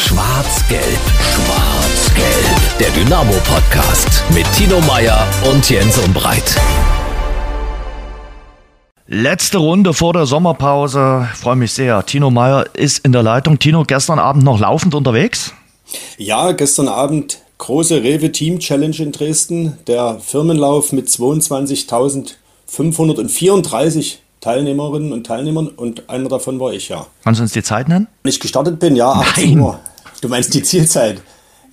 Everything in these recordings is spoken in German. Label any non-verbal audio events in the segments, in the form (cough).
Schwarz-Gelb, Schwarz-Gelb. Der Dynamo-Podcast mit Tino Meyer und Jens Umbreit. Letzte Runde vor der Sommerpause. Ich freue mich sehr. Tino Meyer ist in der Leitung. Tino, gestern Abend noch laufend unterwegs? Ja, gestern Abend große Rewe Team Challenge in Dresden. Der Firmenlauf mit 22.534 Teilnehmerinnen und Teilnehmern und einer davon war ich, ja. Kannst du uns die Zeit nennen? Wenn ich gestartet bin, ja, 18 Nein. Uhr. Du meinst die Zielzeit?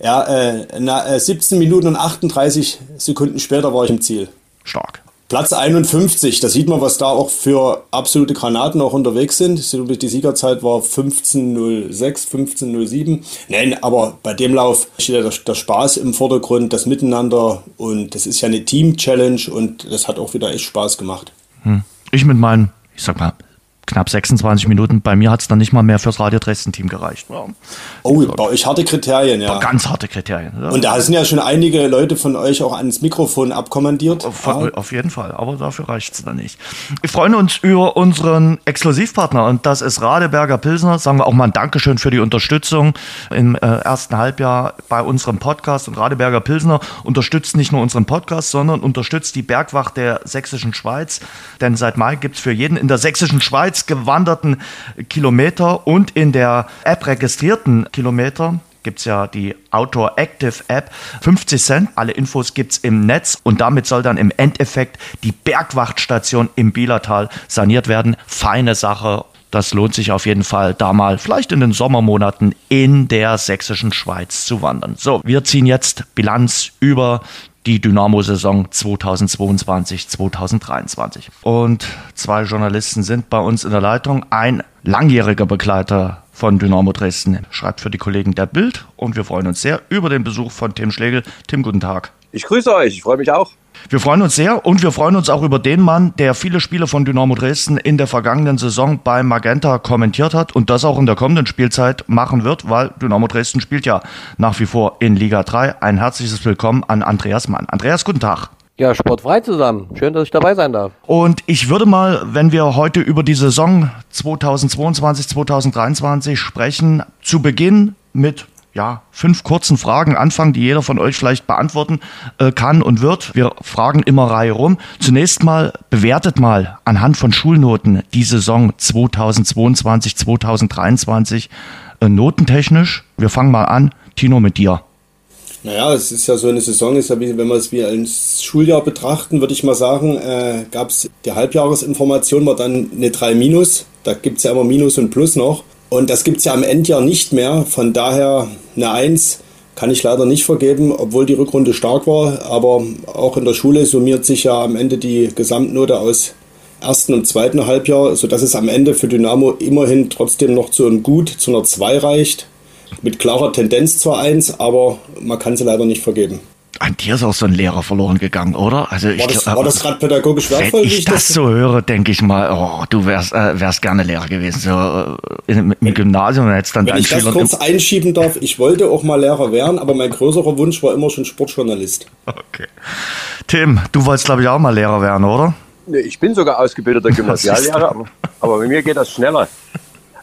Ja, äh, na, äh, 17 Minuten und 38 Sekunden später war ich im Ziel. Stark. Platz 51, da sieht man, was da auch für absolute Granaten auch unterwegs sind. Die Siegerzeit war 15.06, 15.07. Nein, aber bei dem Lauf steht ja der, der, Spaß im Vordergrund, das Miteinander und das ist ja eine Team-Challenge und das hat auch wieder echt Spaß gemacht. Hm. Ich mit meinen, ich sag mal, knapp 26 Minuten. Bei mir hat es dann nicht mal mehr fürs Radio Dresden-Team gereicht. Ja. Oh, bei euch harte Kriterien, ja. Ganz harte Kriterien. Ja. Und da sind ja schon einige Leute von euch auch ans Mikrofon abkommandiert. Auf, auf jeden Fall, aber dafür reicht es dann nicht. Wir freuen uns über unseren Exklusivpartner und das ist Radeberger Pilsner. Sagen wir auch mal ein Dankeschön für die Unterstützung im äh, ersten Halbjahr bei unserem Podcast. Und Radeberger Pilsner unterstützt nicht nur unseren Podcast, sondern unterstützt die Bergwacht der Sächsischen Schweiz. Denn seit Mai gibt es für jeden in der Sächsischen Schweiz bereits gewanderten Kilometer und in der App registrierten Kilometer gibt es ja die Outdoor Active App. 50 Cent, alle Infos gibt es im Netz und damit soll dann im Endeffekt die Bergwachtstation im Bielertal saniert werden. Feine Sache. Das lohnt sich auf jeden Fall, da mal vielleicht in den Sommermonaten in der sächsischen Schweiz zu wandern. So, wir ziehen jetzt Bilanz über die Dynamo-Saison 2022-2023. Und zwei Journalisten sind bei uns in der Leitung. Ein langjähriger Begleiter von Dynamo Dresden schreibt für die Kollegen der Bild und wir freuen uns sehr über den Besuch von Tim Schlegel. Tim, guten Tag. Ich grüße euch, ich freue mich auch. Wir freuen uns sehr und wir freuen uns auch über den Mann, der viele Spiele von Dynamo Dresden in der vergangenen Saison bei Magenta kommentiert hat und das auch in der kommenden Spielzeit machen wird, weil Dynamo Dresden spielt ja nach wie vor in Liga 3. Ein herzliches Willkommen an Andreas Mann. Andreas, guten Tag. Ja, sportfrei zusammen. Schön, dass ich dabei sein darf. Und ich würde mal, wenn wir heute über die Saison 2022, 2023 sprechen, zu Beginn mit ja, fünf kurzen Fragen anfangen, die jeder von euch vielleicht beantworten äh, kann und wird. Wir fragen immer Reihe rum. Zunächst mal bewertet mal anhand von Schulnoten die Saison 2022, 2023 äh, notentechnisch. Wir fangen mal an. Tino mit dir. Naja, es ist ja so eine Saison, ist ja wie, wenn wir es wie ein Schuljahr betrachten, würde ich mal sagen, äh, gab es die Halbjahresinformation, war dann eine 3 Minus. Da gibt es ja immer Minus und Plus noch. Und das gibt es ja am Endjahr nicht mehr. Von daher eine Eins kann ich leider nicht vergeben, obwohl die Rückrunde stark war. Aber auch in der Schule summiert sich ja am Ende die Gesamtnote aus ersten und zweiten Halbjahr, sodass es am Ende für Dynamo immerhin trotzdem noch zu einem Gut, zu einer 2 reicht. Mit klarer Tendenz zur 1, aber man kann sie leider nicht vergeben. An dir ist auch so ein Lehrer verloren gegangen, oder? Also ich, war das, war das gerade pädagogisch wertvoll? Wenn ich das, das so höre, denke ich mal, oh, du wärst, äh, wärst gerne Lehrer gewesen. So, äh, im, im Gymnasium und hättest dann Wenn ich das kurz einschieben darf, ich wollte auch mal Lehrer werden, aber mein größerer Wunsch war immer schon Sportjournalist. Okay. Tim, du wolltest, glaube ich, auch mal Lehrer werden, oder? Nee, ich bin sogar ausgebildeter (laughs) Gymnasiallehrer, aber, aber bei mir geht das schneller.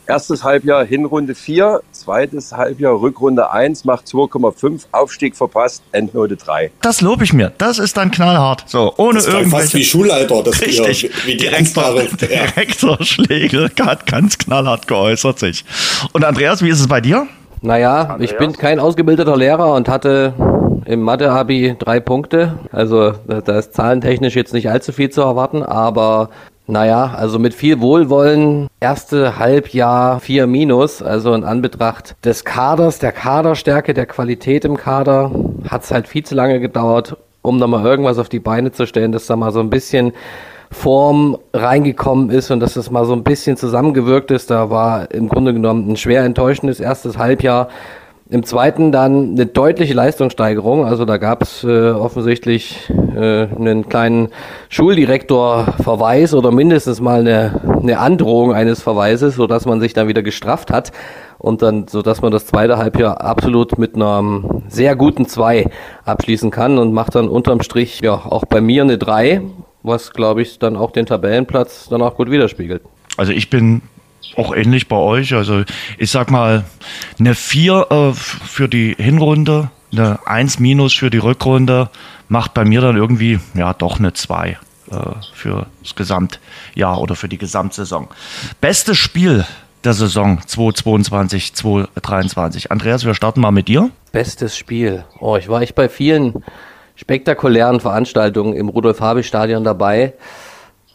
Erstes Halbjahr Hinrunde 4, zweites Halbjahr Rückrunde 1 macht 2,5, Aufstieg verpasst, Endnote 3. Das lobe ich mir. Das ist dann knallhart. So, ohne das irgendwelche... fast wie Schulleiter. Das Richtig. Hier, wie Direktor, Direktor (laughs) Schlegel hat ganz knallhart geäußert sich. Und Andreas, wie ist es bei dir? Naja, Andreas? ich bin kein ausgebildeter Lehrer und hatte im Mathe-Abi drei Punkte. Also da ist zahlentechnisch jetzt nicht allzu viel zu erwarten, aber naja, also mit viel Wohlwollen, erste Halbjahr vier Minus, also in Anbetracht des Kaders, der Kaderstärke, der Qualität im Kader, hat es halt viel zu lange gedauert, um da mal irgendwas auf die Beine zu stellen, dass da mal so ein bisschen Form reingekommen ist und dass das mal so ein bisschen zusammengewirkt ist. Da war im Grunde genommen ein schwer enttäuschendes erstes Halbjahr. Im zweiten dann eine deutliche Leistungssteigerung. Also da gab es äh, offensichtlich äh, einen kleinen Schuldirektorverweis oder mindestens mal eine, eine Androhung eines Verweises, sodass man sich dann wieder gestrafft hat und dann, so dass man das zweite Halbjahr absolut mit einer sehr guten zwei abschließen kann und macht dann unterm Strich ja auch bei mir eine drei, was glaube ich dann auch den Tabellenplatz dann auch gut widerspiegelt. Also ich bin Auch ähnlich bei euch. Also ich sag mal, eine 4 äh, für die Hinrunde, eine 1 minus für die Rückrunde macht bei mir dann irgendwie, ja, doch eine 2 äh, für das Gesamtjahr oder für die Gesamtsaison. Bestes Spiel der Saison 2022, 2023. Andreas, wir starten mal mit dir. Bestes Spiel. Oh, ich war echt bei vielen spektakulären Veranstaltungen im Rudolf-Habich-Stadion dabei.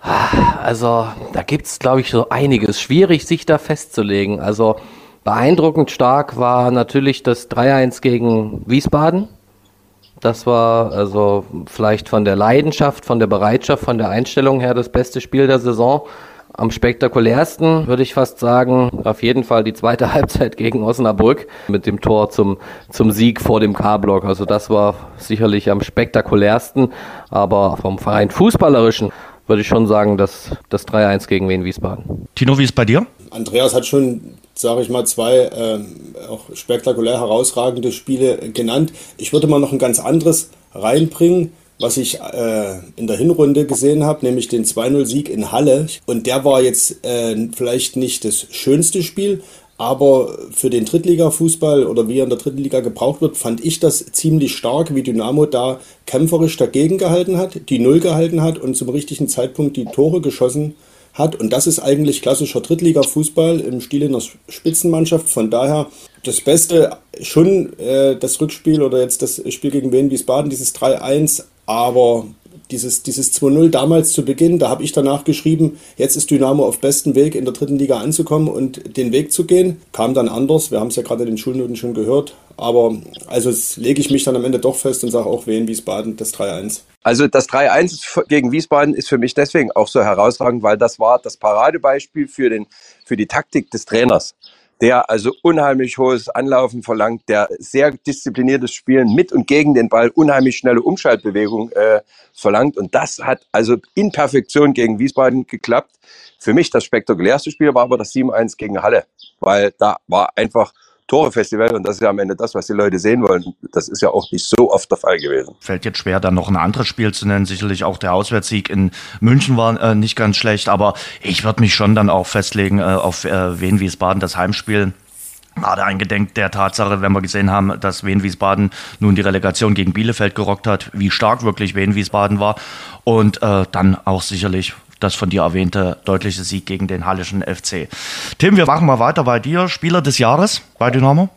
Also, da gibt es, glaube ich, so einiges. Schwierig, sich da festzulegen. Also, beeindruckend stark war natürlich das 3-1 gegen Wiesbaden. Das war also vielleicht von der Leidenschaft, von der Bereitschaft, von der Einstellung her das beste Spiel der Saison. Am spektakulärsten würde ich fast sagen, auf jeden Fall die zweite (laughs) Halbzeit gegen Osnabrück mit dem Tor zum, zum Sieg vor dem K-Block. Also das war sicherlich am spektakulärsten, aber vom Verein Fußballerischen würde ich schon sagen, dass das 3-1 gegen Wien Wiesbaden. Tino, wie ist bei dir? Andreas hat schon, sage ich mal, zwei äh, auch spektakulär herausragende Spiele genannt. Ich würde mal noch ein ganz anderes reinbringen was ich äh, in der Hinrunde gesehen habe, nämlich den 2-0-Sieg in Halle. Und der war jetzt äh, vielleicht nicht das schönste Spiel, aber für den Drittliga-Fußball oder wie er in der dritten Liga gebraucht wird, fand ich das ziemlich stark, wie Dynamo da kämpferisch dagegen gehalten hat, die Null gehalten hat und zum richtigen Zeitpunkt die Tore geschossen hat. Und das ist eigentlich klassischer Drittliga-Fußball im Stil einer Spitzenmannschaft. Von daher das Beste schon äh, das Rückspiel oder jetzt das Spiel gegen Wien Wiesbaden, dieses 3-1 aber dieses, dieses 2-0 damals zu Beginn, da habe ich danach geschrieben, jetzt ist Dynamo auf bestem Weg, in der dritten Liga anzukommen und den Weg zu gehen. Kam dann anders, wir haben es ja gerade in den Schulnoten schon gehört. Aber also lege ich mich dann am Ende doch fest und sage auch Wien Wiesbaden das 3-1. Also das 3-1 gegen Wiesbaden ist für mich deswegen auch so herausragend, weil das war das Paradebeispiel für, den, für die Taktik des Trainers der also unheimlich hohes Anlaufen verlangt, der sehr diszipliniertes Spielen mit und gegen den Ball, unheimlich schnelle Umschaltbewegung äh, verlangt. Und das hat also in Perfektion gegen Wiesbaden geklappt. Für mich das spektakulärste Spiel war aber das 7-1 gegen Halle, weil da war einfach Torefestival und das ist ja am Ende das, was die Leute sehen wollen. Das ist ja auch nicht so oft der Fall gewesen. Fällt jetzt schwer, dann noch ein anderes Spiel zu nennen. Sicherlich auch der Auswärtssieg in München war äh, nicht ganz schlecht, aber ich würde mich schon dann auch festlegen äh, auf äh, Wien Wiesbaden, das Heimspiel. Gerade eingedenk der Tatsache, wenn wir gesehen haben, dass Wien Wiesbaden nun die Relegation gegen Bielefeld gerockt hat, wie stark wirklich Wien Wiesbaden war. Und äh, dann auch sicherlich das von dir erwähnte deutliche Sieg gegen den Hallischen FC. Tim, wir machen mal weiter bei dir. Spieler des Jahres bei Dynamo?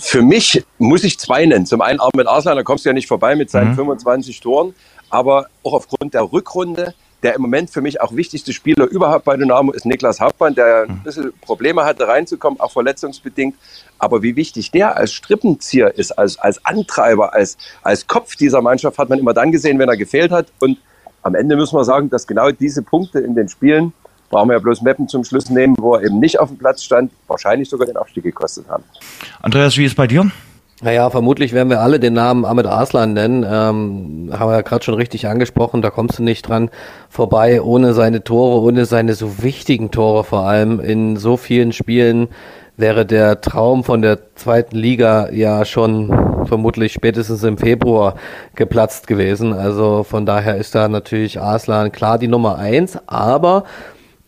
Für mich muss ich zwei nennen. Zum einen Ahmed Arslan, da kommst du ja nicht vorbei mit seinen mhm. 25 Toren, aber auch aufgrund der Rückrunde der im Moment für mich auch wichtigste Spieler überhaupt bei Dynamo ist Niklas Hauptmann, der ein mhm. bisschen Probleme hatte reinzukommen, auch verletzungsbedingt. Aber wie wichtig der als Strippenzieher ist, als, als Antreiber, als, als Kopf dieser Mannschaft, hat man immer dann gesehen, wenn er gefehlt hat. Und am Ende müssen wir sagen, dass genau diese Punkte in den Spielen, brauchen wir ja bloß Meppen zum Schluss nehmen, wo er eben nicht auf dem Platz stand, wahrscheinlich sogar den Abstieg gekostet haben. Andreas, wie ist bei dir? Naja, vermutlich werden wir alle den Namen Ahmed Arslan nennen. Ähm, haben wir ja gerade schon richtig angesprochen, da kommst du nicht dran vorbei, ohne seine Tore, ohne seine so wichtigen Tore vor allem in so vielen Spielen wäre der Traum von der zweiten Liga ja schon vermutlich spätestens im Februar geplatzt gewesen. Also von daher ist da natürlich Arslan klar die Nummer eins, aber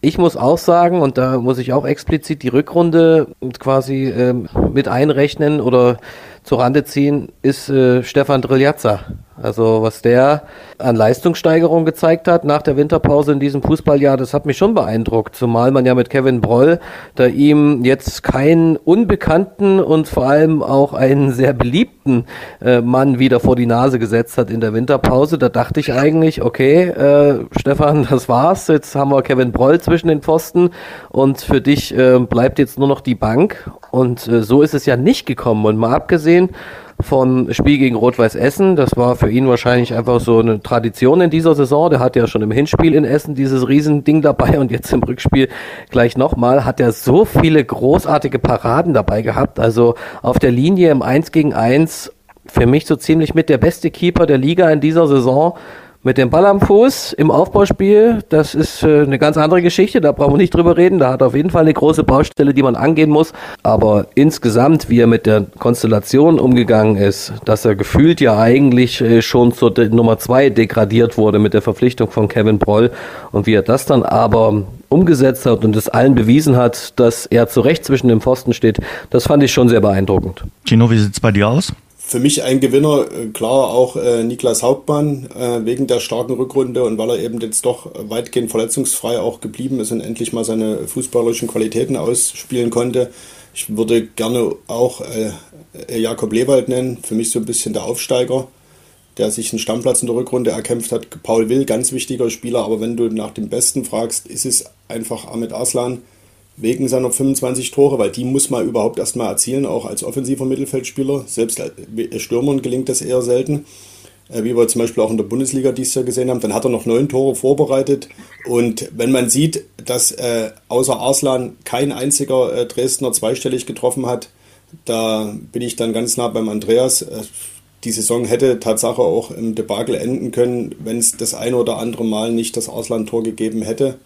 ich muss auch sagen, und da muss ich auch explizit die Rückrunde quasi ähm, mit einrechnen oder zur Rande ziehen, ist äh, Stefan Driljazza. Also was der an Leistungssteigerung gezeigt hat nach der Winterpause in diesem Fußballjahr, das hat mich schon beeindruckt. Zumal man ja mit Kevin Broll da ihm jetzt keinen unbekannten und vor allem auch einen sehr beliebten äh, Mann wieder vor die Nase gesetzt hat in der Winterpause. Da dachte ich eigentlich, okay, äh, Stefan, (laughs) das war's. Jetzt haben wir Kevin Broll zwischen den Pfosten und für dich äh, bleibt jetzt nur noch die Bank. Und äh, so ist es ja nicht gekommen. Und mal abgesehen vom Spiel gegen Rot-Weiß Essen. Das war für ihn wahrscheinlich einfach so eine Tradition in dieser Saison. Der hat ja schon im Hinspiel in Essen dieses Riesending dabei und jetzt im Rückspiel gleich nochmal. Hat er so viele großartige Paraden dabei gehabt. Also auf der Linie im 1 gegen 1 für mich so ziemlich mit der beste Keeper der Liga in dieser Saison Mit dem Ball am Fuß im Aufbauspiel, das ist äh, eine ganz andere Geschichte, da brauchen wir nicht drüber reden. Da hat er auf jeden Fall eine große Baustelle, die man angehen muss. Aber insgesamt, wie er mit der Konstellation umgegangen ist, dass er gefühlt ja eigentlich äh, schon zur Nummer zwei degradiert wurde mit der Verpflichtung von Kevin Broll und wie er das dann aber umgesetzt hat und es allen bewiesen hat, dass er zu Recht zwischen dem Pfosten steht, das fand ich schon sehr beeindruckend. Tino, wie sieht es bei dir aus? Für mich ein Gewinner, äh, klar auch äh, Niklas Hauptmann, äh, wegen der starken Rückrunde und weil er eben jetzt doch weitgehend verletzungsfrei auch geblieben ist und endlich mal seine fußballerischen Qualitäten ausspielen konnte. Ich würde gerne auch äh, Jakob Lewald nennen, für mich so ein bisschen der Aufsteiger, der sich einen Stammplatz in der Rückrunde erkämpft hat. Paul Will, ganz wichtiger Spieler, aber wenn du nach dem Besten fragst, ist es einfach Ahmed Arslan wegen seiner 25 Tore, weil die muss man überhaupt erstmal erzielen, auch als offensiver Mittelfeldspieler. Selbst Stürmern gelingt das eher selten, äh, wie wir zum Beispiel auch in der Bundesliga dieses Jahr gesehen haben. Dann hat er noch neun Tore vorbereitet. Und wenn man sieht, dass äh, außer Arslan kein einziger äh, Dresdner zweistellig getroffen hat, da bin ich dann ganz nah beim Andreas. Äh, die Saison hätte Tatsache auch im Debakel enden können, wenn es das ein oder andere Mal nicht das Auslandtor gegeben hätte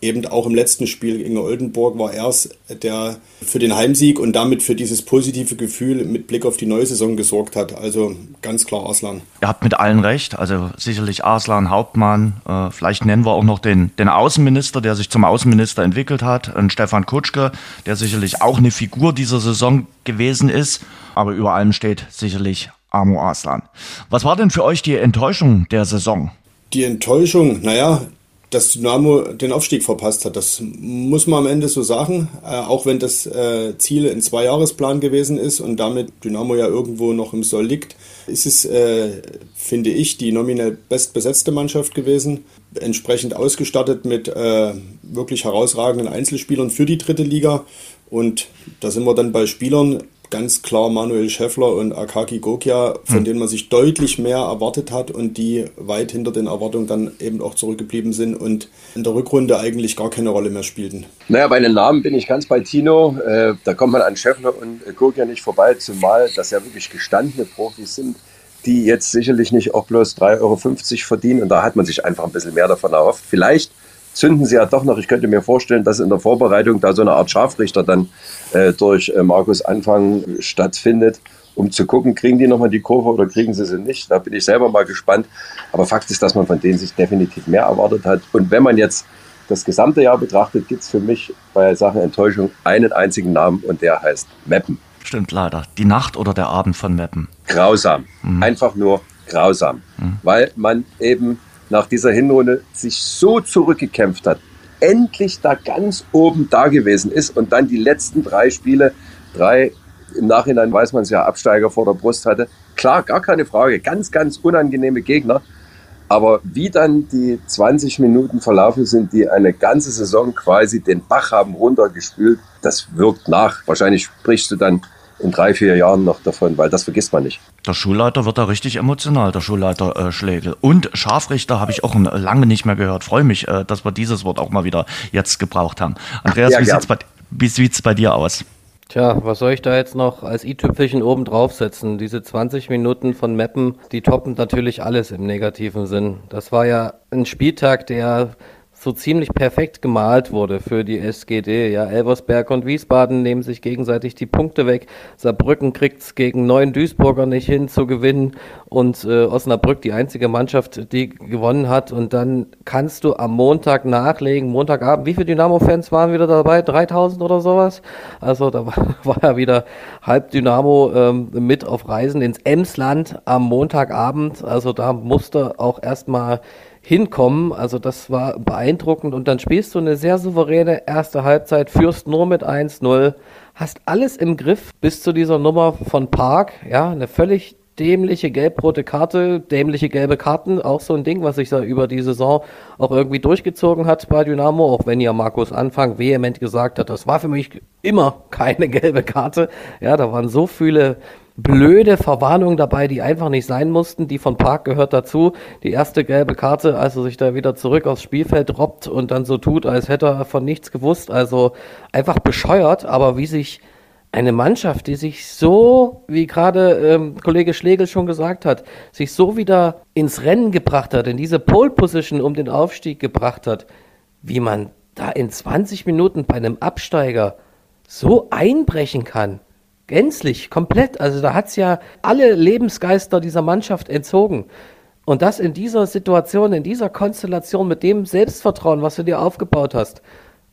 eben auch im letzten Spiel gegen Oldenburg war er es, der für den Heimsieg und damit für dieses positive Gefühl mit Blick auf die neue Saison gesorgt hat. Also ganz klar Arslan. Ihr habt mit allen recht. Also sicherlich Arslan, Hauptmann. Äh, vielleicht nennen wir auch noch den, den Außenminister, der sich zum Außenminister entwickelt hat. Ein Stefan Kutschke, der sicherlich auch eine Figur dieser Saison gewesen ist. Aber über allem steht sicherlich Amo Arslan. Was war denn für euch die Enttäuschung der Saison? Die Enttäuschung, naja, dass Dynamo den Aufstieg verpasst hat. Das muss man am Ende so sagen, äh, auch wenn das äh, Ziel ein Zweijahresplan gewesen ist und damit Dynamo ja irgendwo noch im Soll liegt, ist es, äh, finde ich, die nominell bestbesetzte Mannschaft gewesen, entsprechend ausgestattet mit äh, wirklich herausragenden Einzelspielern für die dritte Liga. Und da sind wir dann bei Spielern, ganz klar Manuel Schäffler und Akaki Gokia, von hm. denen man sich deutlich mehr erwartet hat und die weit hinter den Erwartungen dann eben auch zurückgeblieben sind und in der Rückrunde eigentlich gar keine Rolle mehr spielten. Naja, bei den Namen bin ich ganz bei Tino. Äh, da kommt man an Schäffler und Gokia nicht vorbei, zumal das ja wirklich gestandene Profis sind die jetzt sicherlich nicht auch bloß 3,50 Euro verdienen und da hat man sich einfach ein bisschen mehr davon erhofft. Vielleicht zünden sie ja doch noch. Ich könnte mir vorstellen, dass in der Vorbereitung da so eine Art Scharfrichter dann äh, durch äh, Markus Anfang stattfindet, um zu gucken, kriegen die nochmal die Kurve oder kriegen sie sie nicht. Da bin ich selber mal gespannt. Aber Fakt ist, dass man von denen sich definitiv mehr erwartet hat. Und wenn man jetzt das gesamte Jahr betrachtet, gibt es für mich bei Sachen Enttäuschung einen einzigen Namen und der heißt Meppen. Stimmt leider. Die Nacht oder der Abend von Meppen. Grausam. Mhm. Einfach nur grausam. Mhm. Weil man eben nach dieser Hinrunde sich so zurückgekämpft hat, endlich da ganz oben da gewesen ist und dann die letzten drei Spiele, drei im Nachhinein weiß man es ja, Absteiger vor der Brust hatte. Klar, gar keine Frage, ganz, ganz unangenehme Gegner. Aber wie dann die 20 Minuten verlaufen sind, die eine ganze Saison quasi den Bach haben runtergespült, das wirkt nach. Wahrscheinlich sprichst du dann in drei, vier Jahren noch davon, weil das vergisst man nicht. Der Schulleiter wird da richtig emotional, der Schulleiter äh, Schlegel. Und Scharfrichter habe ich auch lange nicht mehr gehört. Freue mich, äh, dass wir dieses Wort auch mal wieder jetzt gebraucht haben. Andreas, ja, wie sieht es bei, wie sieht's bei dir aus? Tja, was soll ich da jetzt noch als i-Tüpfelchen oben draufsetzen? Diese 20 Minuten von Meppen, die toppen natürlich alles im negativen Sinn. Das war ja ein Spieltag, der so ziemlich perfekt gemalt wurde für die SGD. Ja, Elversberg und Wiesbaden nehmen sich gegenseitig die Punkte weg. Saarbrücken kriegt es gegen neun Duisburger nicht hin zu gewinnen und äh, Osnabrück die einzige Mannschaft, die gewonnen hat. Und dann kannst du am Montag nachlegen, Montagabend, wie viele Dynamo-Fans waren wieder dabei? 3000 oder sowas? Also da (laughs) war, ja wieder halb Dynamo ähm, mit auf Reisen ins Emsland am Montagabend. Also da musste auch erstmal hinkommen. Also das war beeindruckend. Und dann spielst du eine sehr souveräne erste Halbzeit, führst nur mit 1-0, hast alles im Griff bis zu dieser Nummer von Park. Ja, eine völlig dämliche gelb-rote Karte, dämliche gelbe Karten, auch so ein Ding, was sich da über die Saison auch irgendwie durchgezogen hat bei Dynamo, auch wenn ja Markus Anfang vehement gesagt hat, das war für mich immer keine gelbe Karte. Ja, da waren so viele blöde Verwarnungen dabei, die einfach nicht sein mussten. Die von Park gehört dazu. Die erste gelbe Karte, als er sich da wieder zurück aufs Spielfeld robbt und dann so tut, als hätte er von nichts gewusst. Also einfach bescheuert, aber wie sich eine Mannschaft, die sich so, wie gerade ähm, Kollege Schlegel schon gesagt hat, sich so wieder ins Rennen gebracht hat, in diese Pole Position um den Aufstieg gebracht hat, wie man da in 20 Minuten bei einem Absteiger so einbrechen kann. Gänzlich, komplett. Also da hat es ja alle Lebensgeister dieser Mannschaft entzogen. Und das in dieser Situation, in dieser Konstellation, mit dem Selbstvertrauen, was du dir aufgebaut hast,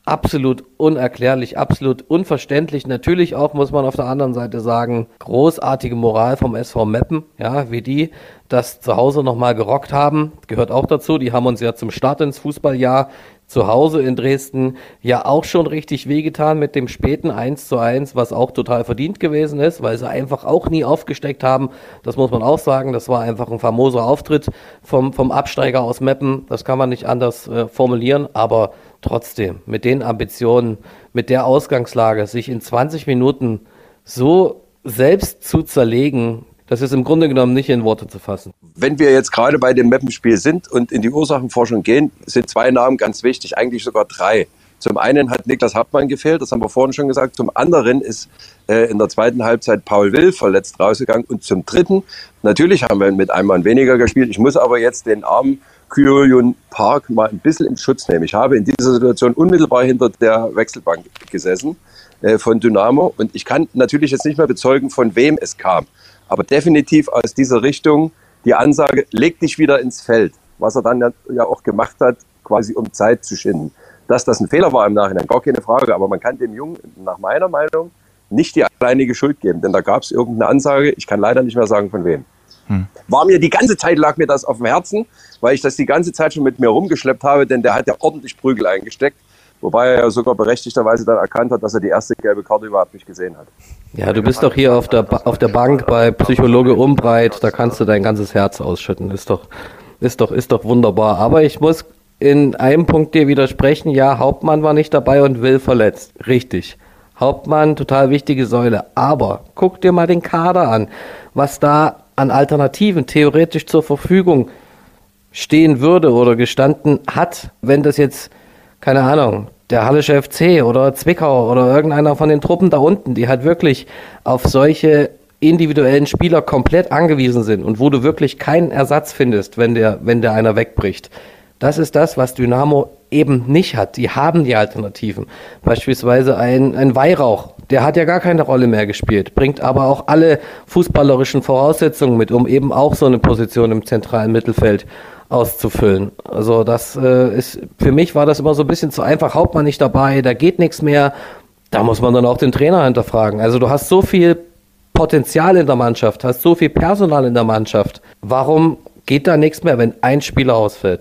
absolut unerklärlich, absolut unverständlich. Natürlich auch, muss man auf der anderen Seite sagen, großartige Moral vom SV Meppen, ja, wie die das zu Hause nochmal gerockt haben, gehört auch dazu. Die haben uns ja zum Start ins Fußballjahr zu Hause in Dresden ja auch schon richtig wehgetan mit dem späten 1 zu 1, was auch total verdient gewesen ist, weil sie einfach auch nie aufgesteckt haben. Das muss man auch sagen. Das war einfach ein famoser Auftritt vom, vom Absteiger aus Meppen. Das kann man nicht anders äh, formulieren, aber trotzdem mit den Ambitionen, mit der Ausgangslage, sich in 20 Minuten so selbst zu zerlegen, das ist im Grunde genommen nicht in Worte zu fassen. Wenn wir jetzt gerade bei dem Mappenspiel sind und in die Ursachenforschung gehen, sind zwei Namen ganz wichtig, eigentlich sogar drei. Zum einen hat Niklas Hartmann gefehlt, das haben wir vorhin schon gesagt. Zum anderen ist äh, in der zweiten Halbzeit Paul Will verletzt rausgegangen. Und zum dritten, natürlich haben wir mit einem Mann weniger gespielt. Ich muss aber jetzt den armen Kyojun Park mal ein bisschen in Schutz nehmen. Ich habe in dieser Situation unmittelbar hinter der Wechselbank gesessen äh, von Dynamo und ich kann natürlich jetzt nicht mehr bezeugen, von wem es kam aber definitiv aus dieser Richtung die Ansage, leg dich wieder ins Feld, was er dann ja, auch gemacht hat, quasi um Zeit zu schinden. Dass das ein Fehler war im Nachhinein, gar keine Frage, aber man kann dem Jungen nach meiner Meinung nicht die alleinige Schuld geben, denn da gab es irgendeine Ansage, ich kann leider nicht mehr sagen von wem. Hm. War mir die ganze Zeit, lag mir das auf dem Herzen, weil ich das die ganze Zeit schon mit mir rumgeschleppt habe, denn der hat ja ordentlich Prügel eingesteckt. Wobei er ja sogar berechtigterweise dann erkannt hat, dass er die erste gelbe Karte überhaupt nicht gesehen hat. Ja, du bist doch hier auf der, auf der Bank bei Psychologe Umbreit, da kannst du dein ganzes Herz ausschütten. Ist doch, ist doch, ist doch wunderbar. Aber ich muss in einem Punkt dir widersprechen. Ja, Hauptmann war nicht dabei und Will verletzt. Richtig. Hauptmann, total wichtige Säule. Aber guck dir mal den Kader an, was da an Alternativen theoretisch zur Verfügung stehen würde oder gestanden hat, wenn das jetzt, keine Ahnung, der Hallische FC oder Zwickau oder irgendeiner von den Truppen da unten, die halt wirklich auf solche individuellen Spieler komplett angewiesen sind und wo du wirklich keinen Ersatz findest, wenn der, wenn der einer wegbricht. Das ist das, was Dynamo eben nicht hat. Die haben die Alternativen. Beispielsweise ein, ein Weihrauch, der hat ja gar keine Rolle mehr gespielt, bringt aber auch alle fußballerischen Voraussetzungen mit, um eben auch so eine Position im zentralen Mittelfeld auszufüllen. Also das äh, ist, für mich war das immer so ein bisschen zu einfach, Hauptmann nicht dabei, da geht nichts mehr. Da muss man dann auch den Trainer hinterfragen. Also du hast so viel Potenzial in der Mannschaft, hast so viel Personal in der Mannschaft. Warum geht da nichts mehr, wenn ein Spieler ausfällt?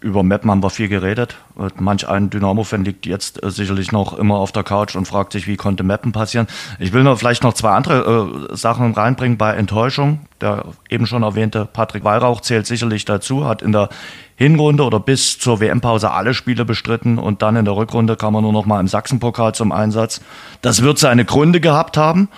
Über Mappen haben wir viel geredet. Manch ein Dynamo-Fan liegt jetzt äh, sicherlich noch immer auf der Couch und fragt sich, wie konnte Mappen passieren. Ich will noch vielleicht noch zwei andere äh, Sachen reinbringen bei Enttäuschung. Der eben schon erwähnte Patrick Weihrauch zählt sicherlich dazu, hat in der Hinrunde oder bis zur WM-Pause alle Spiele bestritten und dann in der Rückrunde kam er nur noch mal im Sachsenpokal zum Einsatz. Das wird seine Gründe gehabt haben.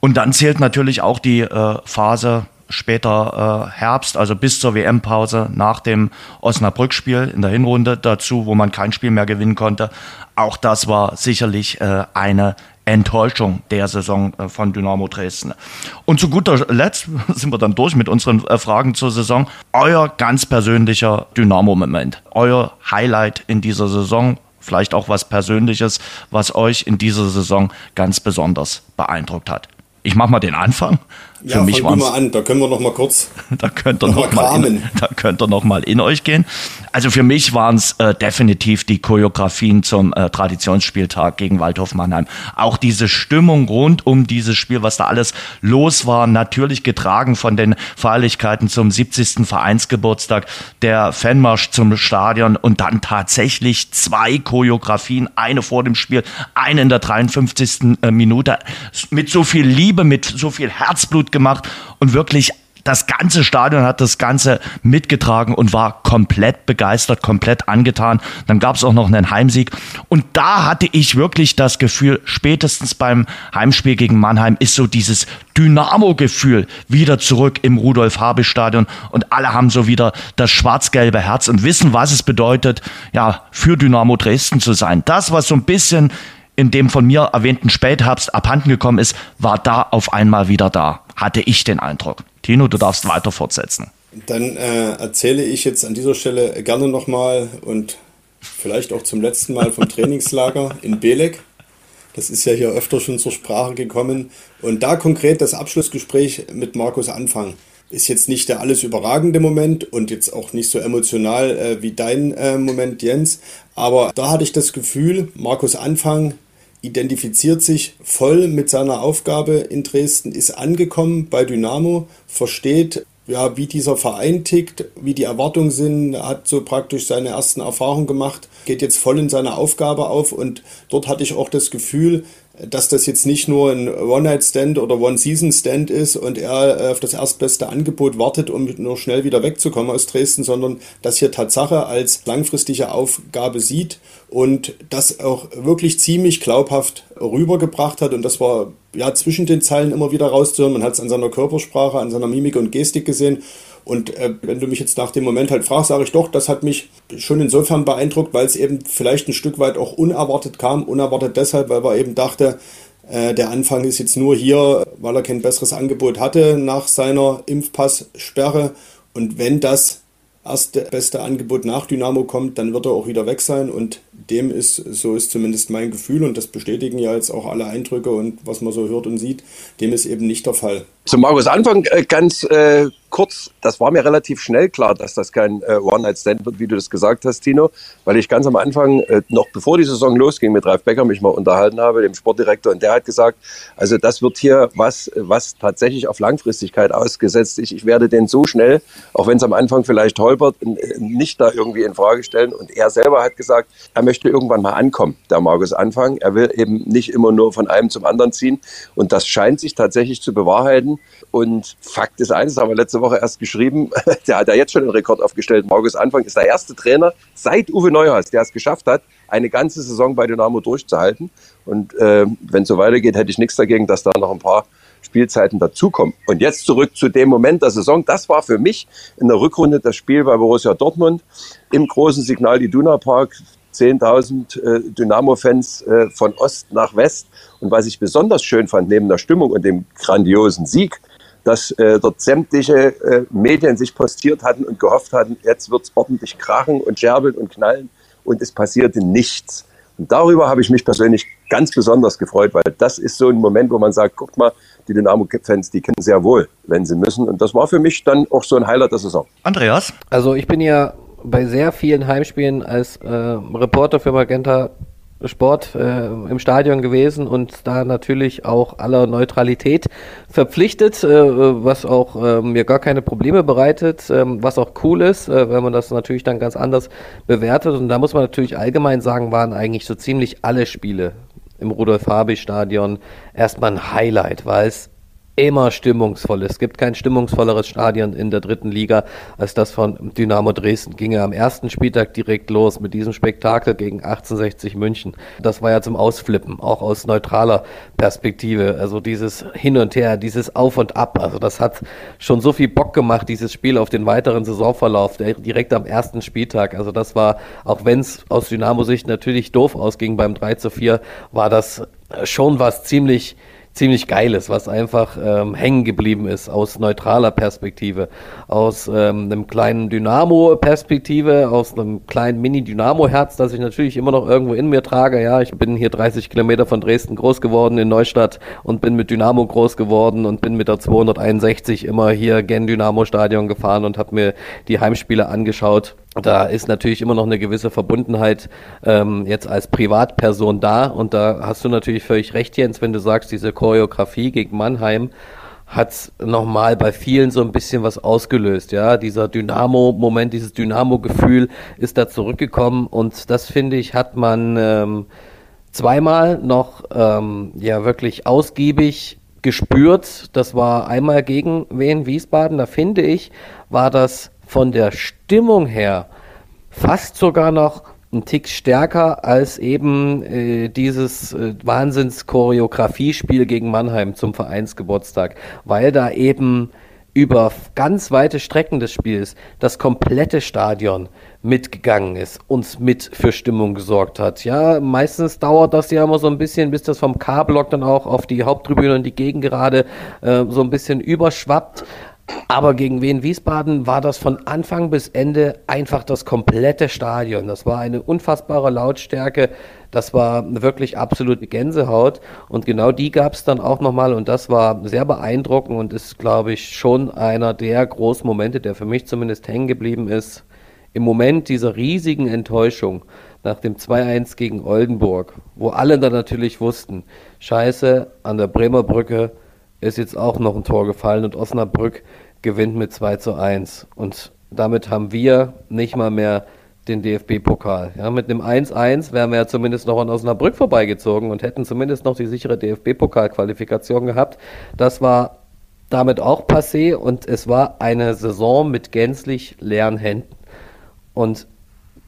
Und dann zählt natürlich auch die äh, Phase später äh, Herbst, also bis zur WM-Pause nach dem Osnabrück-Spiel in der Hinrunde dazu, wo man kein Spiel mehr gewinnen konnte. Auch das war sicherlich äh, eine Enttäuschung der Saison äh, von Dynamo Dresden. Und zu guter Letzt (laughs) sind wir dann durch mit unseren äh, Fragen zur Saison. Euer ganz persönlicher Dynamo-Moment, euer Highlight in dieser Saison, vielleicht auch was Persönliches, was euch in dieser Saison ganz besonders beeindruckt hat. Ich mache mal den Anfang. Für ja, mich mal an, da können wir noch mal kurz. (laughs) da könnt ihr noch, noch mal, in, (laughs) da könnt ihr noch mal in euch gehen. Also für mich waren es äh, definitiv die Choreografien zum äh, Traditionsspieltag gegen Waldhof Mannheim. Auch diese Stimmung rund um dieses Spiel, was da alles los war, natürlich getragen von den Feierlichkeiten zum 70. Vereinsgeburtstag, der Fanmarsch zum Stadion und dann tatsächlich zwei Choreografien, eine vor dem Spiel, eine in der 53. Äh, Minute, mit so viel Liebe, mit so viel Herzblut gemacht und wirklich das ganze Stadion hat das Ganze mitgetragen und war komplett begeistert, komplett angetan. Dann gab es auch noch einen Heimsieg. Und da hatte ich wirklich das Gefühl, spätestens beim Heimspiel gegen Mannheim ist so dieses Dynamo-Gefühl wieder zurück im Rudolf-Habich-Stadion. Und alle haben so wieder das schwarz-gelbe Herz und wissen, was es bedeutet, ja, für Dynamo Dresden zu sein. Das, was so ein bisschen in dem von mir erwähnten Spätherbst abhanden gekommen ist, war da auf einmal wieder da, hatte ich den Eindruck. Tino, du darfst weiter fortsetzen. Dann äh, erzähle ich jetzt an dieser Stelle gerne nochmal und vielleicht auch zum letzten Mal vom (laughs) Trainingslager in Belek. Das ist ja hier öfter schon zur Sprache gekommen. Und da konkret das Abschlussgespräch mit Markus Anfang. Ist jetzt nicht der alles überragende Moment und jetzt auch nicht so emotional äh, wie dein äh, Moment, Jens. Aber da hatte ich das Gefühl, Markus Anfang identifiziert sich voll mit seiner Aufgabe in Dresden, ist angekommen bei Dynamo, versteht, ja, wie dieser Verein tickt, wie die Erwartungen sind, hat so praktisch seine ersten Erfahrungen gemacht, geht jetzt voll in seine Aufgabe auf und dort hatte ich auch das Gefühl, dass das jetzt nicht nur ein One-Night-Stand oder One-Season-Stand ist und er äh, auf das erstbeste Angebot wartet, um nur schnell wieder wegzukommen aus Dresden, sondern das hier Tatsache als langfristige Aufgabe sieht und das auch wirklich ziemlich glaubhaft rübergebracht hat. Und das war ja zwischen den Zeilen immer wieder rauszuhören. Man hat es an seiner Körpersprache, an seiner Mimik und Gestik gesehen. Und äh, wenn du mich jetzt nach dem Moment halt fragst, sage ich doch, das hat mich schon insofern beeindruckt, weil es eben vielleicht ein Stück weit auch unerwartet kam. Unerwartet deshalb, weil man eben dachte, äh, der Anfang ist jetzt nur hier, weil er kein besseres Angebot hatte nach seiner Impfpasssperre. Und wenn das erste beste Angebot nach Dynamo kommt, dann wird er auch wieder weg sein und dem ist, so ist zumindest mein Gefühl und das bestätigen ja jetzt auch alle Eindrücke und was man so hört und sieht, dem ist eben nicht der Fall. Zu Markus Anfang äh, ganz äh, kurz, das war mir relativ schnell klar, dass das kein äh, One-Night-Stand wird, wie du das gesagt hast, Tino, weil ich ganz am Anfang, äh, noch bevor die Saison losging, mit Ralf Becker mich mal unterhalten habe, dem Sportdirektor, und der hat gesagt, also das wird hier was, was tatsächlich auf Langfristigkeit ausgesetzt ist. Ich werde den so schnell, auch wenn es am Anfang vielleicht holpert, nicht da irgendwie in Frage stellen. Und er selber hat gesagt, er möchte irgendwann mal ankommen, der Markus Anfang. Er will eben nicht immer nur von einem zum anderen ziehen. Und das scheint sich tatsächlich zu bewahrheiten. Und Fakt ist eines, haben wir letzte Woche erst geschrieben, (laughs) der hat ja jetzt schon einen Rekord aufgestellt. Markus Anfang ist der erste Trainer seit Uwe Neuhaus, der es geschafft hat, eine ganze Saison bei Dynamo durchzuhalten. Und äh, wenn es so weitergeht, hätte ich nichts dagegen, dass da noch ein paar Spielzeiten dazukommen. Und jetzt zurück zu dem Moment der Saison. Das war für mich in der Rückrunde das Spiel bei Borussia Dortmund im großen Signal Iduna Park. 10.000 äh, Dynamo-Fans äh, von Ost nach West. Und was ich besonders schön fand, neben der Stimmung und dem grandiosen Sieg, dass äh, dort sämtliche äh, Medien sich postiert hatten und gehofft hatten, jetzt wird es ordentlich krachen und scherbeln und knallen und es passierte nichts. Und darüber habe ich mich persönlich ganz besonders gefreut, weil das ist so ein Moment, wo man sagt, guckt mal, die Dynamo-Fans, die kennen sehr wohl, wenn sie müssen. Und das war für mich dann auch so ein Highlight der Saison. Andreas? Also ich bin ja bei sehr vielen Heimspielen als äh, Reporter für Magenta Sport äh, im Stadion gewesen und da natürlich auch aller Neutralität verpflichtet, äh, was auch äh, mir gar keine Probleme bereitet, äh, was auch cool ist, äh, wenn man das natürlich dann ganz anders bewertet. Und da muss man natürlich allgemein sagen, waren eigentlich so ziemlich alle Spiele im Rudolf-Habich-Stadion erstmal ein Highlight, weil es immer stimmungsvoll. Es gibt kein stimmungsvolleres Stadion in der dritten Liga als das von Dynamo Dresden. Ginge am ersten Spieltag direkt los mit diesem Spektakel gegen 1860 München. Das war ja zum Ausflippen, auch aus neutraler Perspektive. Also dieses Hin und Her, dieses Auf und Ab. Also das hat schon so viel Bock gemacht, dieses Spiel auf den weiteren Saisonverlauf, direkt am ersten Spieltag. Also das war, auch wenn es aus Dynamo-Sicht natürlich doof ausging beim 3 zu 4, war das schon was ziemlich ziemlich Geiles, was einfach ähm, hängen geblieben ist aus neutraler Perspektive, aus ähm, einem kleinen Dynamo-Perspektive, aus einem kleinen Mini-Dynamo-Herz, das ich natürlich immer noch irgendwo in mir trage. Ja, ich bin hier 30 Kilometer von Dresden groß geworden in Neustadt und bin mit Dynamo groß geworden und bin mit der 261 immer hier gen Dynamo-Stadion gefahren und habe mir die Heimspiele angeschaut da ist natürlich immer noch eine gewisse Verbundenheit ähm, jetzt als Privatperson da. Und da hast du natürlich völlig recht, Jens, wenn du sagst, diese Choreografie gegen Mannheim hat nochmal bei vielen so ein bisschen was ausgelöst, ja, dieser Dynamo-Moment, dieses Dynamo-Gefühl ist da zurückgekommen. Und das finde ich hat man ähm, zweimal noch ähm, ja wirklich ausgiebig gespürt. Das war einmal gegen Wien Wiesbaden, da finde ich, war das von der Stimmung her fast sogar noch ein Tick stärker als eben äh, dieses äh, Wahnsinns-Choreografiespiel gegen Mannheim zum Vereinsgeburtstag, weil da eben über ganz weite Strecken des Spiels das komplette Stadion mitgegangen ist, uns mit für Stimmung gesorgt hat. Ja, meistens dauert das ja immer so ein bisschen, bis das vom K-Block dann auch auf die Haupttribüne und die Gegengerade äh, so ein bisschen überschwappt. Aber gegen Wien Wiesbaden war das von Anfang bis Ende einfach das komplette Stadion. Das war eine unfassbare Lautstärke. Das war wirklich absolute Gänsehaut. Und genau die gab es dann auch nochmal. Und das war sehr beeindruckend und ist, glaube ich, schon einer der großen Momente, der für mich zumindest hängen geblieben ist im Moment dieser riesigen Enttäuschung nach dem 2-1 gegen Oldenburg, wo alle dann natürlich wussten, scheiße, an der Bremer Brücke ist jetzt auch noch ein Tor gefallen und Osnabrück gewinnt mit 2 zu 1. Und damit haben wir nicht mal mehr den DFB-Pokal. Ja, mit einem 1-1 wären wir ja zumindest noch an Osnabrück vorbeigezogen und hätten zumindest noch die sichere DFB-Pokal-Qualifikation gehabt. Das war damit auch passé und es war eine Saison mit gänzlich leeren Händen. Und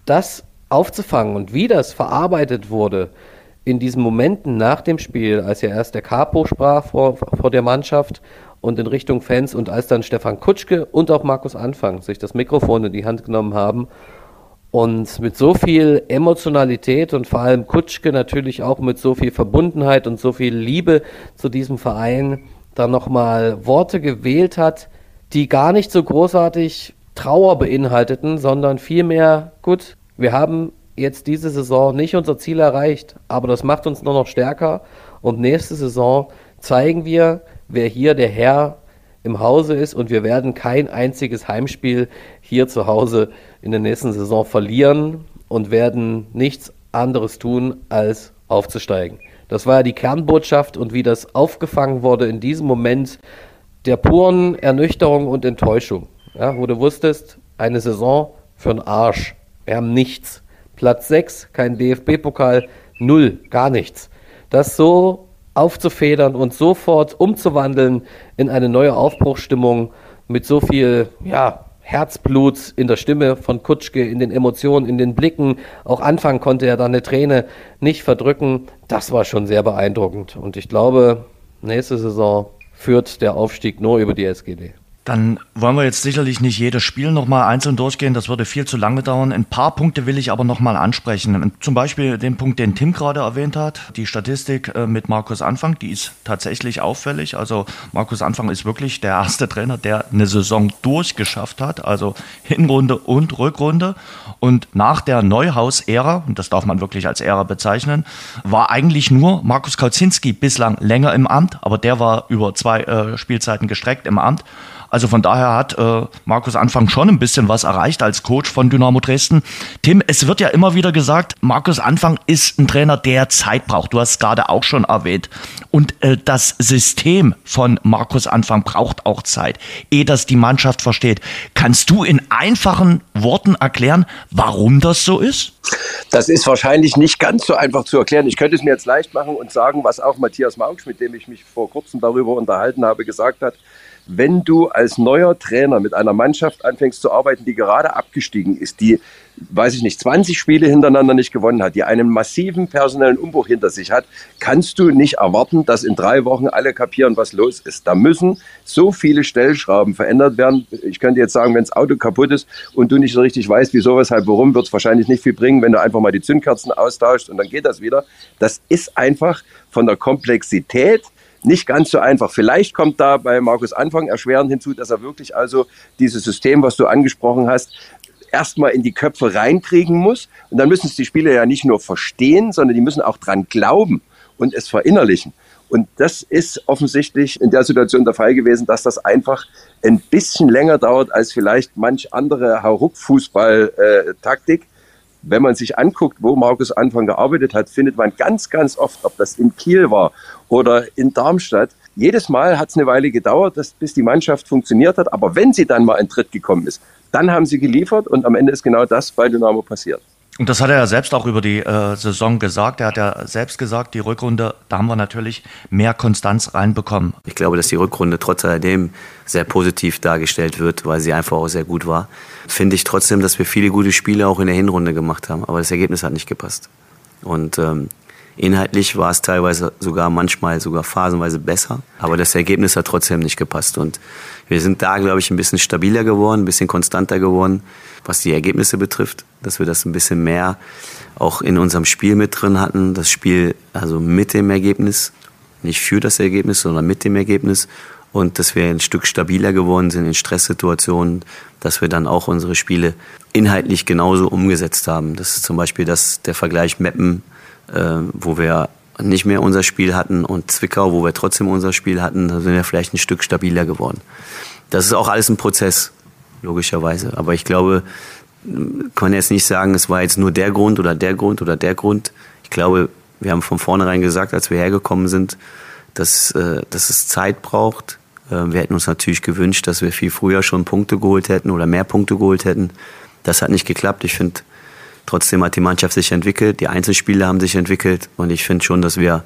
das aufzufangen und wie das verarbeitet wurde in diesen Momenten nach dem Spiel, als ja erst der Capo sprach vor, vor der Mannschaft und in Richtung Fans und als dann Stefan Kutschke und auch Markus Anfang sich das Mikrofon in die Hand genommen haben und mit so viel Emotionalität und vor allem Kutschke natürlich auch mit so viel Verbundenheit und so viel Liebe zu diesem Verein dann nochmal Worte gewählt hat, die gar nicht so großartig Trauer beinhalteten, sondern vielmehr, gut, wir haben jetzt diese Saison nicht unser Ziel erreicht, aber das macht uns nur noch stärker und nächste Saison zeigen wir, wer hier der Herr im Hause ist und wir werden kein einziges Heimspiel hier zu Hause in der nächsten Saison verlieren und werden nichts anderes tun, als aufzusteigen. Das war ja die Kernbotschaft und wie das aufgefangen wurde in diesem Moment der puren Ernüchterung und Enttäuschung ja, wo du wusstest, eine Saison für einen Arsch. Wir haben nichts. Platz 6, kein DFB-Pokal, null, gar nichts. Das so aufzufedern und sofort umzuwandeln in eine neue Aufbruchsstimmung mit so viel, ja, Herzblut in der Stimme von Kutschke, in den Emotionen, in den Blicken. Auch anfangen konnte er da eine Träne nicht verdrücken. Das war schon sehr beeindruckend. Und ich glaube, nächste Saison führt der Aufstieg nur über die SGD. Dann wollen wir jetzt sicherlich nicht jedes Spiel nochmal einzeln durchgehen, das würde viel zu lange dauern. Ein paar Punkte will ich aber nochmal ansprechen. Zum Beispiel den Punkt, den Tim gerade erwähnt hat, die Statistik äh, mit Markus Anfang, die ist tatsächlich auffällig. Also Markus Anfang ist wirklich der erste Trainer, der eine Saison durchgeschafft hat, also Hinrunde und Rückrunde. Und nach der Neuhaus-Ära, und das darf man wirklich als Ära bezeichnen, war eigentlich nur Markus Kauzinski bislang länger im Amt, aber der war über zwei äh, Spielzeiten gestreckt im Amt. Also von daher hat äh, Markus Anfang schon ein bisschen was erreicht als Coach von Dynamo Dresden. Tim, es wird ja immer wieder gesagt, Markus Anfang ist ein Trainer, der Zeit braucht. Du hast es gerade auch schon erwähnt. Und äh, das System von Markus Anfang braucht auch Zeit, ehe das die Mannschaft versteht. Kannst du in einfachen Worten erklären, warum das so ist? Das ist wahrscheinlich nicht ganz so einfach zu erklären. Ich könnte es mir jetzt leicht machen und sagen, was auch Matthias Mauksch, mit dem ich mich vor kurzem darüber unterhalten habe, gesagt hat wenn du als neuer Trainer mit einer Mannschaft anfängst zu arbeiten, die gerade abgestiegen ist, die, weiß ich nicht, 20 Spiele hintereinander nicht gewonnen hat, die einen massiven personellen Umbruch hinter sich hat, kannst du nicht erwarten, dass in drei Wochen alle kapieren, was los ist. Da müssen so viele Stellschrauben verändert werden. Ich könnte jetzt sagen, wenn das Auto kaputt ist und du nicht so richtig weißt, wieso, weshalb, warum, wird es wahrscheinlich nicht viel bringen, wenn du einfach mal die Zündkerzen austauschst und dann geht das wieder. Das ist einfach von der Komplexität nicht ganz so einfach. Vielleicht kommt da bei Markus Anfang erschwerend hinzu, dass er wirklich also dieses System, was du angesprochen hast, erstmal in die Köpfe reinkriegen muss. Und dann müssen es die Spieler ja nicht nur verstehen, sondern die müssen auch dran glauben und es verinnerlichen. Und das ist offensichtlich in der Situation der Fall gewesen, dass das einfach ein bisschen länger dauert als vielleicht manch andere Hauruck-Fußball-Taktik wenn man sich anguckt, wo Markus Anfang gearbeitet hat, findet man ganz, ganz oft, ob das in Kiel war oder in Darmstadt, jedes Mal hat es eine Weile gedauert, dass, bis die Mannschaft funktioniert hat. Aber wenn sie dann mal in Tritt gekommen ist, dann haben sie geliefert und am Ende ist genau das bei Dynamo passiert. Und das hat er ja selbst auch über die äh, Saison gesagt. Er hat ja selbst gesagt, die Rückrunde, da haben wir natürlich mehr Konstanz reinbekommen. Ich glaube, dass die Rückrunde trotz alledem sehr positiv dargestellt wird, weil sie einfach auch sehr gut war. Finde ich trotzdem, dass wir viele gute Spiele auch in der Hinrunde gemacht haben, aber das Ergebnis hat nicht gepasst. Und ähm, Inhaltlich war es teilweise sogar manchmal sogar phasenweise besser, aber das Ergebnis hat trotzdem nicht gepasst. Und wir sind da, glaube ich, ein bisschen stabiler geworden, ein bisschen konstanter geworden, was die Ergebnisse betrifft, dass wir das ein bisschen mehr auch in unserem Spiel mit drin hatten. Das Spiel also mit dem Ergebnis, nicht für das Ergebnis, sondern mit dem Ergebnis. Und dass wir ein Stück stabiler geworden sind in Stresssituationen, dass wir dann auch unsere Spiele inhaltlich genauso umgesetzt haben. Das ist zum Beispiel das, der Vergleich Meppen, äh, wo wir nicht mehr unser Spiel hatten und Zwickau, wo wir trotzdem unser Spiel hatten, da sind wir vielleicht ein Stück stabiler geworden. Das ist auch alles ein Prozess, logischerweise. Aber ich glaube, kann jetzt nicht sagen, es war jetzt nur der Grund oder der Grund oder der Grund. Ich glaube, wir haben von vornherein gesagt, als wir hergekommen sind, dass, äh, dass es Zeit braucht. Äh, wir hätten uns natürlich gewünscht, dass wir viel früher schon Punkte geholt hätten oder mehr Punkte geholt hätten. Das hat nicht geklappt. Ich finde, trotzdem hat die Mannschaft sich entwickelt, die Einzelspieler haben sich entwickelt und ich finde schon, dass wir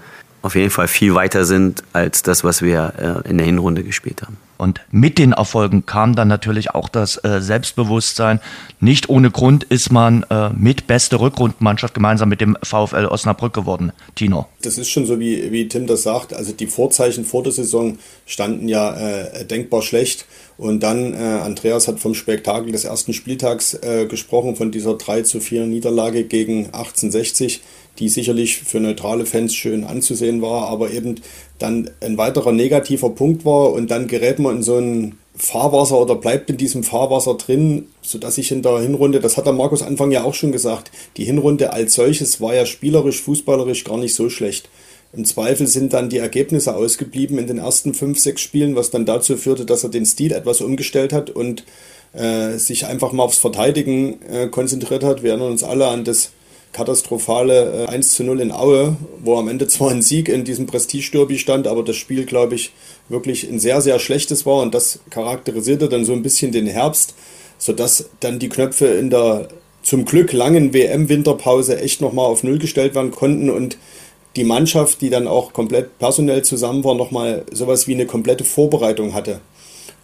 auf jeden Fall viel weiter sind als das, was wir äh, in der Hinrunde gespielt haben. Und mit den Erfolgen kam dann natürlich auch das äh, Selbstbewusstsein. Nicht ohne Grund ist man äh, mit beste Rückrundenmannschaft gemeinsam mit dem VfL Osnabrück geworden. Tino. Das ist schon so, wie, wie Tim das sagt. Also die Vorzeichen vor der Saison standen ja äh, denkbar schlecht. Und dann, äh, Andreas hat vom Spektakel des ersten Spieltags äh, gesprochen, von dieser 3 zu 4 Niederlage gegen 1860 die sicherlich für neutrale Fans schön anzusehen war, aber eben dann ein weiterer negativer Punkt war und dann gerät man in so ein Fahrwasser oder bleibt in diesem Fahrwasser drin, sodass ich in der Hinrunde, das hat der Markus Anfang ja auch schon gesagt, die Hinrunde als solches war ja spielerisch, fußballerisch gar nicht so schlecht. Im Zweifel sind dann die Ergebnisse ausgeblieben in den ersten fünf, sechs Spielen, was dann dazu führte, dass er den Stil etwas umgestellt hat und äh, sich einfach mal aufs Verteidigen äh, konzentriert hat. Wir erinnern uns alle an das katastrophale äh, 1 zu 0 in Aue, wo am Ende zwar ein Sieg in diesem Prestige-Derby stand, aber das Spiel, glaube ich, wirklich ein sehr, sehr schlechtes war und das charakterisierte dann so ein bisschen den Herbst, sodass dann die Knöpfe in der zum Glück langen WM-Winterpause echt nochmal auf Null gestellt werden konnten und die Mannschaft, die dann auch komplett personell zusammen war, nochmal sowas wie eine komplette Vorbereitung hatte.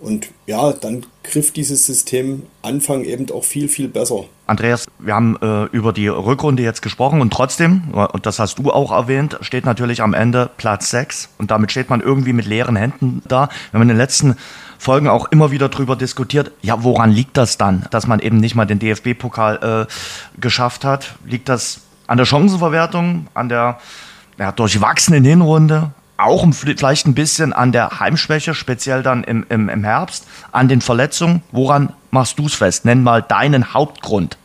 Und ja, dann griff dieses System Anfang eben auch viel, viel besser. Andreas, wir haben äh, über die Rückrunde jetzt gesprochen und trotzdem, und das hast du auch erwähnt, steht natürlich am Ende Platz 6 und damit steht man irgendwie mit leeren Händen da. Wir haben in den letzten Folgen auch immer wieder darüber diskutiert, ja, woran liegt das dann, dass man eben nicht mal den DFB-Pokal äh, geschafft hat? Liegt das an der Chancenverwertung, an der ja, durchwachsenen Hinrunde, auch vielleicht ein bisschen an der Heimschwäche, speziell dann im, im, im Herbst, an den Verletzungen. Woran machst du es fest? Nenn mal deinen Hauptgrund.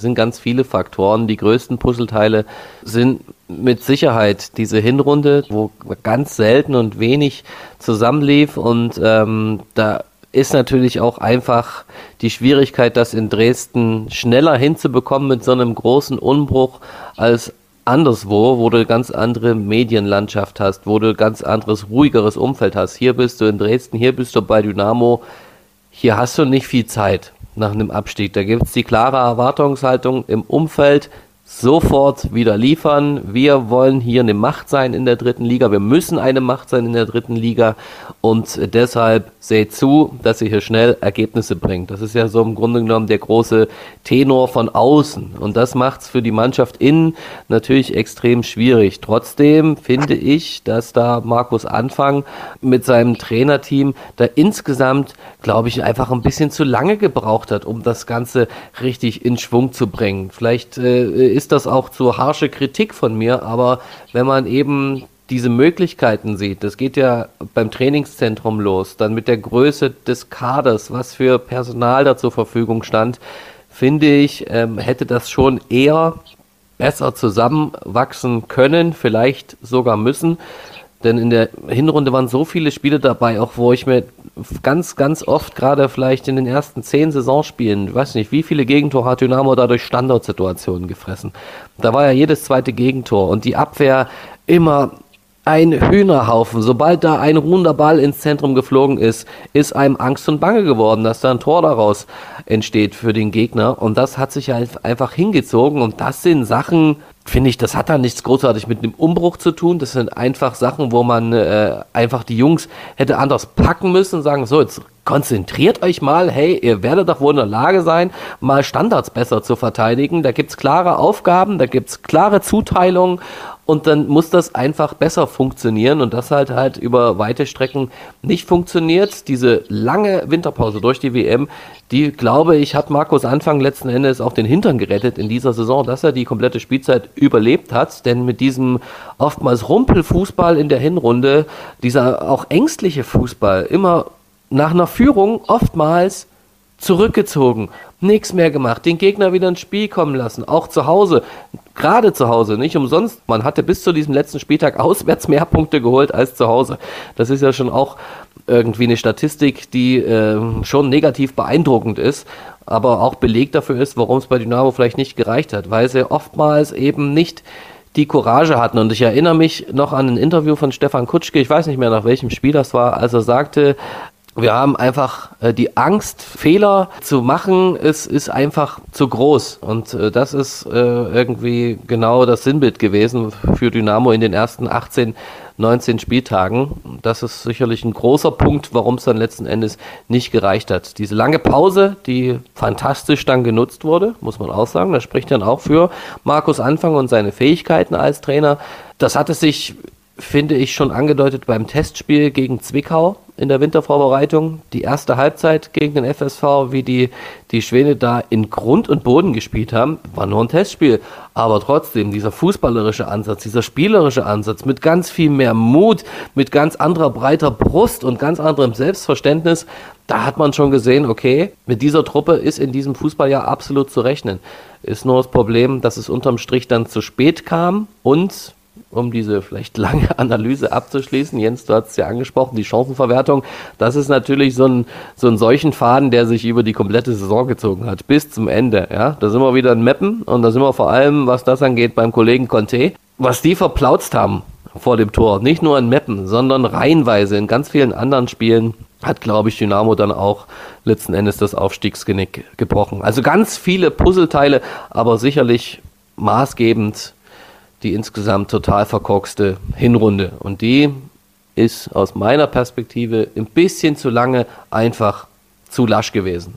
Sind ganz viele Faktoren. Die größten Puzzleteile sind mit Sicherheit diese Hinrunde, wo ganz selten und wenig zusammenlief. Und ähm, da ist natürlich auch einfach die Schwierigkeit, das in Dresden schneller hinzubekommen mit so einem großen Umbruch als anderswo, wo du ganz andere Medienlandschaft hast, wo du ganz anderes, ruhigeres Umfeld hast. Hier bist du in Dresden, hier bist du bei Dynamo, hier hast du nicht viel Zeit nach einem Abstieg. Da gibt es die klare Erwartungshaltung im Umfeld, sofort wieder liefern. Wir wollen hier eine Macht sein in der dritten Liga. Wir müssen eine Macht sein in der dritten Liga. Und deshalb seht zu, dass ihr hier schnell Ergebnisse bringt. Das ist ja so im Grunde genommen der große Tenor von außen. Und das macht es für die Mannschaft innen natürlich extrem schwierig. Trotzdem finde ich, dass da Markus Anfang mit seinem Trainerteam da insgesamt, glaube ich, einfach ein bisschen zu lange gebraucht hat, um das Ganze richtig in Schwung zu bringen. Vielleicht äh, ist das auch zu harsche Kritik von mir, aber wenn man eben diese Möglichkeiten sieht, das geht ja beim Trainingszentrum los, dann mit der Größe des Kaders, was für Personal da zur Verfügung stand, finde ich, ähm, hätte das schon eher besser zusammenwachsen können, vielleicht sogar müssen. Denn in der Hinrunde waren so viele Spiele dabei, auch wo ich mir ganz, ganz oft, gerade vielleicht in den ersten zehn Saisonspielen, weiß nicht, wie viele Gegentore hat Dynamo dadurch Standardsituationen gefressen. Da war ja jedes zweite Gegentor und die Abwehr immer ein Hühnerhaufen. Sobald da ein ruhender Ball ins Zentrum geflogen ist, ist einem Angst und Bange geworden, dass da ein Tor daraus entsteht für den Gegner. Und das hat sich halt einfach hingezogen. Und das sind Sachen, finde ich, das hat da nichts großartig mit einem Umbruch zu tun. Das sind einfach Sachen, wo man äh, einfach die Jungs hätte anders packen müssen und sagen, so, jetzt konzentriert euch mal, hey, ihr werdet doch wohl in der Lage sein, mal Standards besser zu verteidigen. Da gibt's klare Aufgaben, da gibt's klare Zuteilungen und dann muss das einfach besser funktionieren. Und das halt halt über weite Strecken nicht funktioniert. Diese lange Winterpause durch die WM, die glaube ich, hat Markus Anfang letzten Endes auch den Hintern gerettet in dieser Saison, dass er die komplette Spielzeit überlebt hat, denn mit diesem oftmals Rumpelfußball in der Hinrunde, dieser auch ängstliche Fußball, immer nach einer Führung oftmals zurückgezogen, nichts mehr gemacht, den Gegner wieder ins Spiel kommen lassen, auch zu Hause, gerade zu Hause, nicht umsonst. Man hatte bis zu diesem letzten Spieltag (laughs) auswärts mehr Punkte geholt als zu Hause. Das ist ja schon auch irgendwie eine Statistik, die äh, schon negativ beeindruckend ist, aber auch Beleg dafür ist, warum es bei Dynamo vielleicht nicht gereicht hat, weil sie oftmals eben nicht die Courage hatten. Und ich erinnere mich noch an ein Interview von Stefan Kutschke, ich weiß nicht mehr nach welchem Spiel das war, als er sagte, wir haben einfach äh, die Angst, Fehler zu machen, ist, ist einfach zu groß. Und äh, das ist äh, irgendwie genau das Sinnbild gewesen für Dynamo in den ersten 18, 19 Spieltagen. Das ist sicherlich ein großer Punkt, warum es dann letzten Endes nicht gereicht hat. Diese lange Pause, die fantastisch dann genutzt wurde, muss man auch sagen. Das spricht dann auch für Markus Anfang und seine Fähigkeiten als Trainer. Das hatte sich finde ich, schon angedeutet beim Testspiel gegen Zwickau in der Wintervorbereitung. Die erste Halbzeit gegen den FSV, wie die, die Schwäne da in Grund und Boden gespielt haben, war nur ein Testspiel. Aber trotzdem, dieser fußballerische Ansatz, dieser spielerische Ansatz mit ganz viel mehr Mut, mit ganz anderer breiter Brust und ganz anderem Selbstverständnis, da hat man schon gesehen, okay, mit dieser Truppe ist in diesem Fußballjahr absolut zu rechnen. Ist nur das Problem, dass es unterm Strich dann zu spät kam und um diese vielleicht lange (laughs) Analyse abzuschließen. Jens, du hast es ja angesprochen, die Chancenverwertung. Das ist natürlich so ein, so ein solchen Faden, der sich über die komplette Saison gezogen hat, bis zum Ende. Ja, da sind wir wieder in Meppen und da sind wir vor allem, was das angeht, beim Kollegen Conte. Was die verplautzt haben vor dem Tor, nicht nur in Meppen, sondern reihenweise in ganz vielen anderen Spielen, hat, glaube ich, Dynamo dann auch letzten Endes das Aufstiegsgenick gebrochen. Also ganz viele Puzzleteile, aber sicherlich maßgebend die insgesamt total verkorkste Hinrunde. Und die ist aus meiner Perspektive ein bisschen zu lange einfach zu lasch gewesen.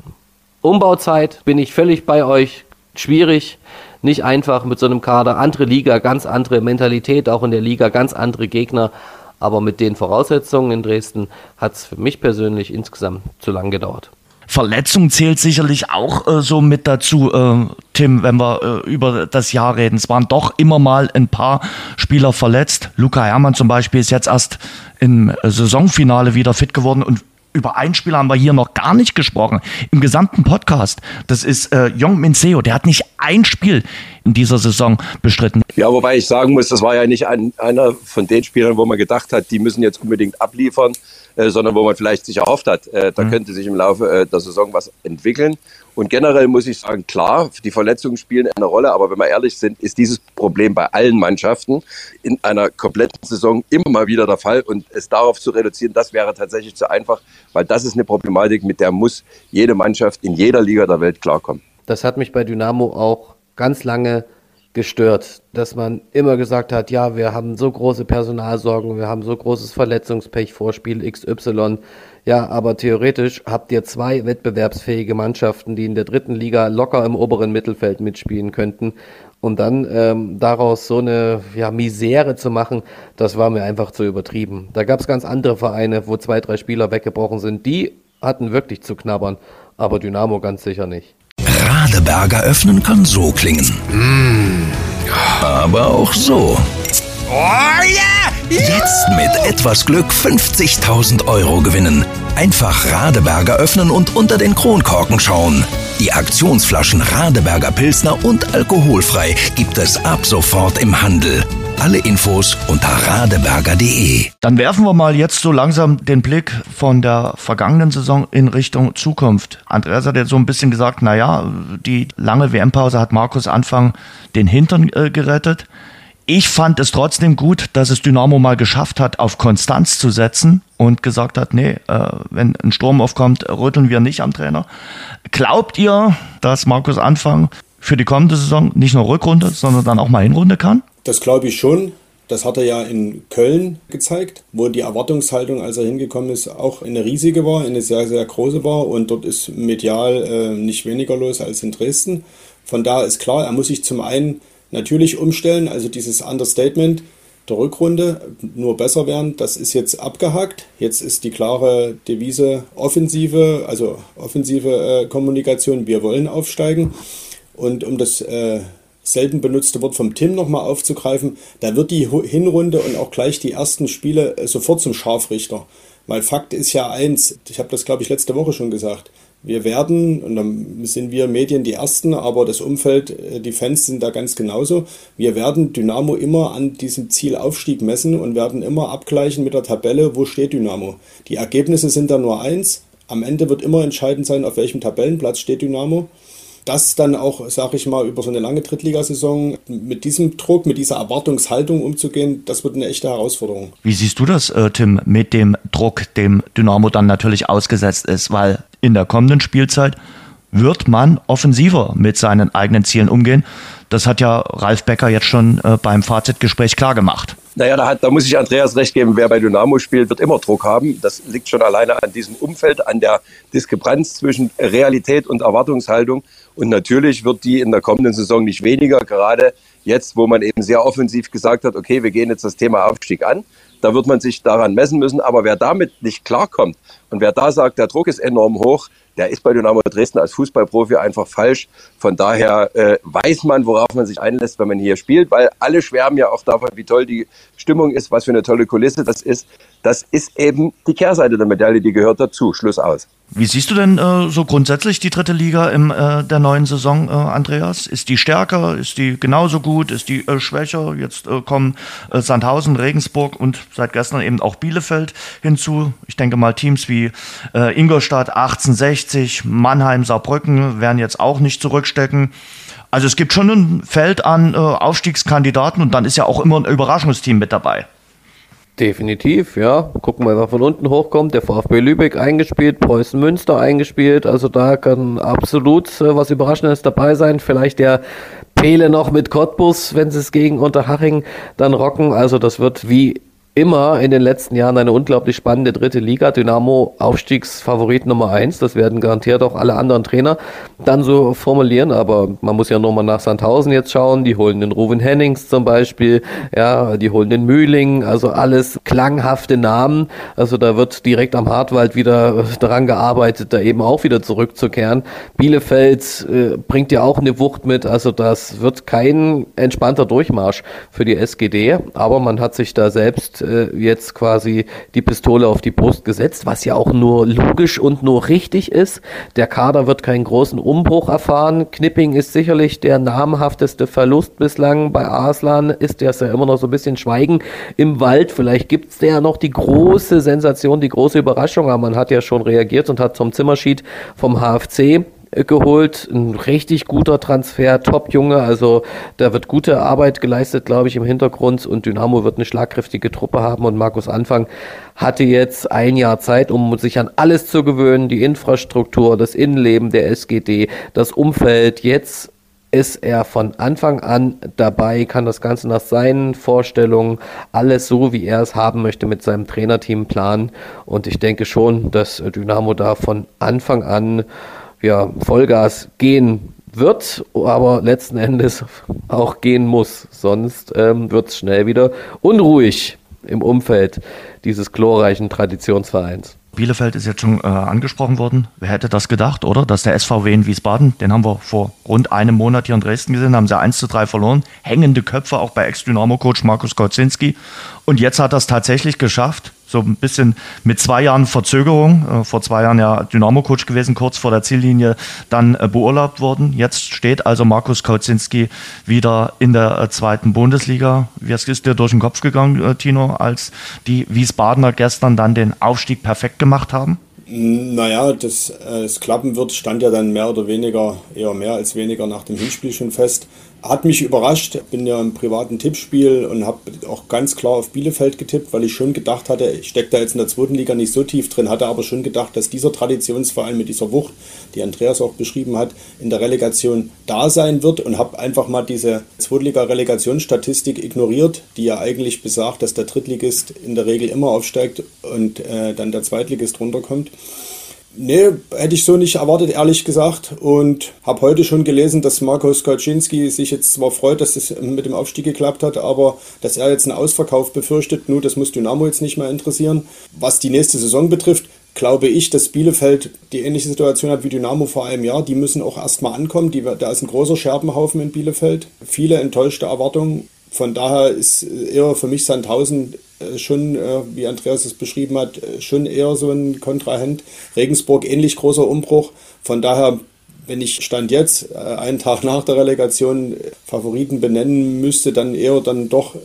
Umbauzeit bin ich völlig bei euch. Schwierig, nicht einfach mit so einem Kader. Andere Liga, ganz andere Mentalität, auch in der Liga, ganz andere Gegner. Aber mit den Voraussetzungen in Dresden hat es für mich persönlich insgesamt zu lang gedauert. Verletzung zählt sicherlich auch äh, so mit dazu, äh, Tim, wenn wir äh, über das Jahr reden. Es waren doch immer mal ein paar Spieler verletzt. Luca Hermann zum Beispiel ist jetzt erst im äh, Saisonfinale wieder fit geworden und über einen Spieler haben wir hier noch gar nicht gesprochen. Im gesamten Podcast. Das ist äh, Jong Min Seo. Der hat nicht ein Spiel in dieser Saison bestritten. Ja, wobei ich sagen muss, das war ja nicht ein, einer von den Spielern, wo man gedacht hat, die müssen jetzt unbedingt abliefern. Äh, sondern wo man vielleicht sich erhofft hat, äh, da mhm. könnte sich im Laufe äh, der Saison was entwickeln. Und generell muss ich sagen, klar, die Verletzungen spielen eine Rolle, aber wenn wir ehrlich sind, ist dieses Problem bei allen Mannschaften in einer kompletten Saison immer mal wieder der Fall. Und es darauf zu reduzieren, das wäre tatsächlich zu einfach, weil das ist eine Problematik, mit der muss jede Mannschaft in jeder Liga der Welt klarkommen. Das hat mich bei Dynamo auch ganz lange gestört, dass man immer gesagt hat, ja, wir haben so große Personalsorgen, wir haben so großes Verletzungspech vor Spiel XY. Ja, aber theoretisch habt ihr zwei wettbewerbsfähige Mannschaften, die in der dritten Liga locker im oberen Mittelfeld mitspielen könnten. Und dann ähm, daraus so eine ja, Misere zu machen, das war mir einfach zu übertrieben. Da gab es ganz andere Vereine, wo zwei, drei Spieler weggebrochen sind. Die hatten wirklich zu knabbern, aber Dynamo ganz sicher nicht. Radeberger öffnen kann so klingen. Aber auch so. Oh! Jetzt mit etwas Glück 50.000 Euro gewinnen. Einfach Radeberger öffnen und unter den Kronkorken schauen. Die Aktionsflaschen Radeberger Pilsner und alkoholfrei gibt es ab sofort im Handel. Alle Infos unter radeberger.de. Dann werfen wir mal jetzt so langsam den Blick von der vergangenen Saison in Richtung Zukunft. Andreas hat jetzt so ein bisschen gesagt, naja, die lange WM-Pause hat Markus Anfang den Hintern äh, gerettet. Ich fand es trotzdem gut, dass es Dynamo mal geschafft hat, auf Konstanz zu setzen und gesagt hat, nee, äh, wenn ein Sturm aufkommt, rütteln wir nicht am Trainer. Glaubt ihr, dass Markus Anfang für die kommende Saison nicht nur Rückrunde, sondern dann auch mal Hinrunde kann? Das glaube ich schon. Das hat er ja in Köln gezeigt, wo die Erwartungshaltung, als er hingekommen ist, auch eine riesige war, eine sehr, sehr große war. Und dort ist medial äh, nicht weniger los als in Dresden. Von da ist klar, er muss sich zum einen natürlich umstellen, also dieses Understatement der Rückrunde nur besser werden, das ist jetzt abgehakt. Jetzt ist die klare Devise Offensive, also offensive äh, Kommunikation, wir wollen aufsteigen. Und um das äh, selten benutzte Wort vom Tim nochmal aufzugreifen, da wird die Hinrunde und auch gleich die ersten Spiele äh, sofort zum Scharfrichter. Weil Fakt ist ja eins, ich habe das glaube ich letzte Woche schon gesagt, wir werden, und dann sind wir Medien die Ersten, aber das Umfeld, äh, die Fans sind da ganz genauso, wir werden Dynamo immer an diesem Zielaufstieg messen und werden immer abgleichen mit der Tabelle, wo steht Dynamo. Die Ergebnisse sind da nur eins, am Ende wird immer entscheidend sein, auf welchem Tabellenplatz steht Dynamo. Das dann auch, sage ich mal, über so eine lange Drittligasaison mit diesem Druck, mit dieser Erwartungshaltung umzugehen, das wird eine echte Herausforderung. Wie siehst du das, äh, Tim, mit dem Druck, dem Dynamo dann natürlich ausgesetzt ist? Weil in der kommenden Spielzeit wird man offensiver mit seinen eigenen Zielen umgehen. Das hat ja Ralf Becker jetzt schon äh, beim Fazitgespräch klargemacht. Naja, da, hat, da muss ich Andreas recht geben, wer bei Dynamo spielt, wird immer Druck haben. Das liegt schon alleine an diesem Umfeld, an der Diskrepanz zwischen Realität und Erwartungshaltung. Und natürlich wird die in der kommenden Saison nicht weniger, gerade jetzt, wo man eben sehr offensiv gesagt hat, okay, wir gehen jetzt das Thema Aufstieg an. Da wird man sich daran messen müssen. Aber wer damit nicht klarkommt und wer da sagt, der Druck ist enorm hoch, der ist bei Dynamo Dresden als Fußballprofi einfach falsch. Von daher äh, weiß man, worauf man sich einlässt, wenn man hier spielt, weil alle schwärmen ja auch davon, wie toll die Stimmung ist, was für eine tolle Kulisse das ist. Das ist eben die Kehrseite der Medaille, die gehört dazu. Schluss aus. Wie siehst du denn äh, so grundsätzlich die dritte Liga in äh, der neuen Saison, äh, Andreas? Ist die stärker? Ist die genauso gut? Ist die äh, schwächer? Jetzt äh, kommen Sandhausen, Regensburg und seit gestern eben auch Bielefeld hinzu. Ich denke mal, Teams wie Ingolstadt 1860, Mannheim, Saarbrücken werden jetzt auch nicht zurückstecken. Also es gibt schon ein Feld an Aufstiegskandidaten und dann ist ja auch immer ein Überraschungsteam mit dabei. Definitiv, ja. Gucken wir, wer von unten hochkommt. Der VfB Lübeck eingespielt, Preußen Münster eingespielt. Also da kann absolut äh, was Überraschendes dabei sein. Vielleicht der Pele noch mit Cottbus, wenn sie es gegen Unterhaching dann rocken. Also das wird wie immer in den letzten Jahren eine unglaublich spannende dritte Liga. Dynamo Aufstiegsfavorit Nummer eins. Das werden garantiert auch alle anderen Trainer dann so formulieren. Aber man muss ja nur mal nach Sandhausen jetzt schauen. Die holen den Ruven Hennings zum Beispiel. Ja, die holen den Mühling. Also alles klanghafte Namen. Also da wird direkt am Hartwald wieder daran gearbeitet, da eben auch wieder zurückzukehren. Bielefeld äh, bringt ja auch eine Wucht mit. Also das wird kein entspannter Durchmarsch für die SGD. Aber man hat sich da selbst äh, jetzt quasi die Pistole auf die Brust gesetzt, was ja auch nur logisch und nur richtig ist. Der Kader wird keinen großen Umbruch erfahren. Knipping ist sicherlich der namhafteste Verlust bislang. Bei Arslan ist der ja immer noch so ein bisschen Schweigen im Wald. Vielleicht gibt es ja noch die große Sensation, die große Überraschung, aber man hat ja schon reagiert und hat zum Zimmerschied vom HFC geholt. Ein richtig guter Transfer, Top-Junge. Also da wird gute Arbeit geleistet, glaube ich, im Hintergrund. Und Dynamo wird eine schlagkräftige Truppe haben. Und Markus Anfang hatte jetzt ein Jahr Zeit, um sich an alles zu gewöhnen. Die Infrastruktur, das Innenleben der SGD, das Umfeld. Jetzt ist er von Anfang an dabei, kann das Ganze nach seinen Vorstellungen alles so, wie er es haben möchte, mit seinem Trainerteam planen. Und ich denke schon, dass Dynamo da von Anfang an ja, Vollgas gehen wird, aber letzten Endes (laughs) auch gehen muss. Sonst ähm, wird es schnell wieder unruhig im Umfeld dieses glorreichen Traditionsvereins. Bielefeld ist jetzt schon äh, angesprochen worden. Wer hätte das gedacht, oder? Dass der SVW in Wiesbaden, den haben wir vor rund einem Monat hier in Dresden gesehen, haben sie 1 zu 3 verloren. Hängende Köpfe auch bei Ex-Dynamo-Coach Markus Kocinski. Und jetzt hat er es tatsächlich geschafft, so ein bisschen mit zwei Jahren Verzögerung, äh, vor zwei Jahren ja Dynamo-Coach gewesen, kurz vor der Ziellinie dann äh, beurlaubt worden. Jetzt steht also Markus Kauzinski wieder in der äh, zweiten Bundesliga. Wie ist dir durch den Kopf gegangen, Tino, als die Wiesbadener gestern dann den Aufstieg perfekt gemacht haben? Naja, dass es klappen wird, stand ja dann mehr oder weniger, eher mehr als weniger nach dem Hinspiel schon fest. Hat mich überrascht. Bin ja im privaten Tippspiel und habe auch ganz klar auf Bielefeld getippt, weil ich schon gedacht hatte, ich stecke da jetzt in der zweiten Liga nicht so tief drin, hatte aber schon gedacht, dass dieser Traditionsverein mit dieser Wucht, die Andreas auch beschrieben hat, in der Relegation da sein wird und habe einfach mal diese Zweitliga-Relegationsstatistik ignoriert, die ja eigentlich besagt, dass der Drittligist in der Regel immer aufsteigt und äh, dann der Zweitligist runterkommt. Nee, hätte ich so nicht erwartet, ehrlich gesagt. Und habe heute schon gelesen, dass Marco Skoczynski sich jetzt zwar freut, dass es mit dem Aufstieg geklappt hat, aber dass er jetzt einen Ausverkauf befürchtet. Nur, das muss Dynamo jetzt nicht mehr interessieren. Was die nächste Saison betrifft, glaube ich, dass Bielefeld die ähnliche Situation hat wie Dynamo vor einem Jahr. Die müssen auch erstmal ankommen. Die, da ist ein großer Scherbenhaufen in Bielefeld. Viele enttäuschte Erwartungen. Von daher ist eher für mich Sandhausen schon, äh, wie Andreas es beschrieben hat, äh, schon eher so ein Kontrahent. Regensburg ähnlich großer Umbruch. Von daher, wenn ich Stand jetzt, einen Tag nach der Relegation, Favoriten benennen müsste, dann eher dann doch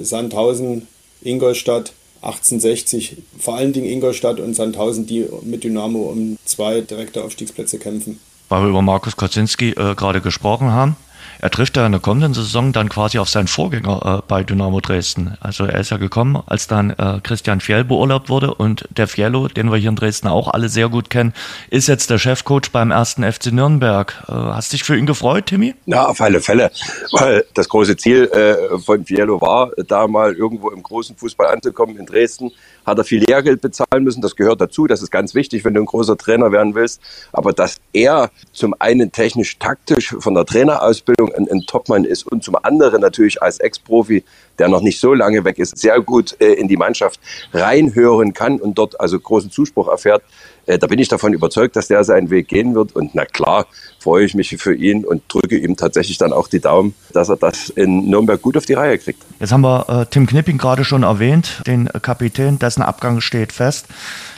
Sandhausen, Ingolstadt, 1860, vor allen Dingen Ingolstadt und Sandhausen, die mit Dynamo um zwei direkte Aufstiegsplätze kämpfen. Weil wir über Markus Kocinski äh, gerade gesprochen haben. Er trifft ja in der kommenden Saison dann quasi auf seinen Vorgänger äh, bei Dynamo Dresden. Also er ist ja gekommen, als dann äh, Christian Fjell beurlaubt wurde und der Fiello, den wir hier in Dresden auch alle sehr gut kennen, ist jetzt der Chefcoach beim ersten FC Nürnberg. Äh, hast dich für ihn gefreut, Timmy? Ja, auf alle Fälle, weil das große Ziel äh, von Fiello war, da mal irgendwo im großen Fußball anzukommen in Dresden hat er viel Lehrgeld bezahlen müssen. Das gehört dazu. Das ist ganz wichtig, wenn du ein großer Trainer werden willst. Aber dass er zum einen technisch-taktisch von der Trainerausbildung ein, ein Topmann ist und zum anderen natürlich als Ex-Profi, der noch nicht so lange weg ist, sehr gut äh, in die Mannschaft reinhören kann und dort also großen Zuspruch erfährt, äh, da bin ich davon überzeugt, dass der seinen Weg gehen wird. Und na klar, freue ich mich für ihn und drücke ihm tatsächlich dann auch die Daumen, dass er das in Nürnberg gut auf die Reihe kriegt. Jetzt haben wir äh, Tim Knipping gerade schon erwähnt, den Kapitän, dessen Abgang steht fest.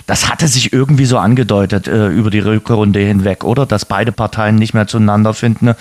Das hatte sich irgendwie so angedeutet äh, über die Rückrunde hinweg, oder? Dass beide Parteien nicht mehr zueinander finden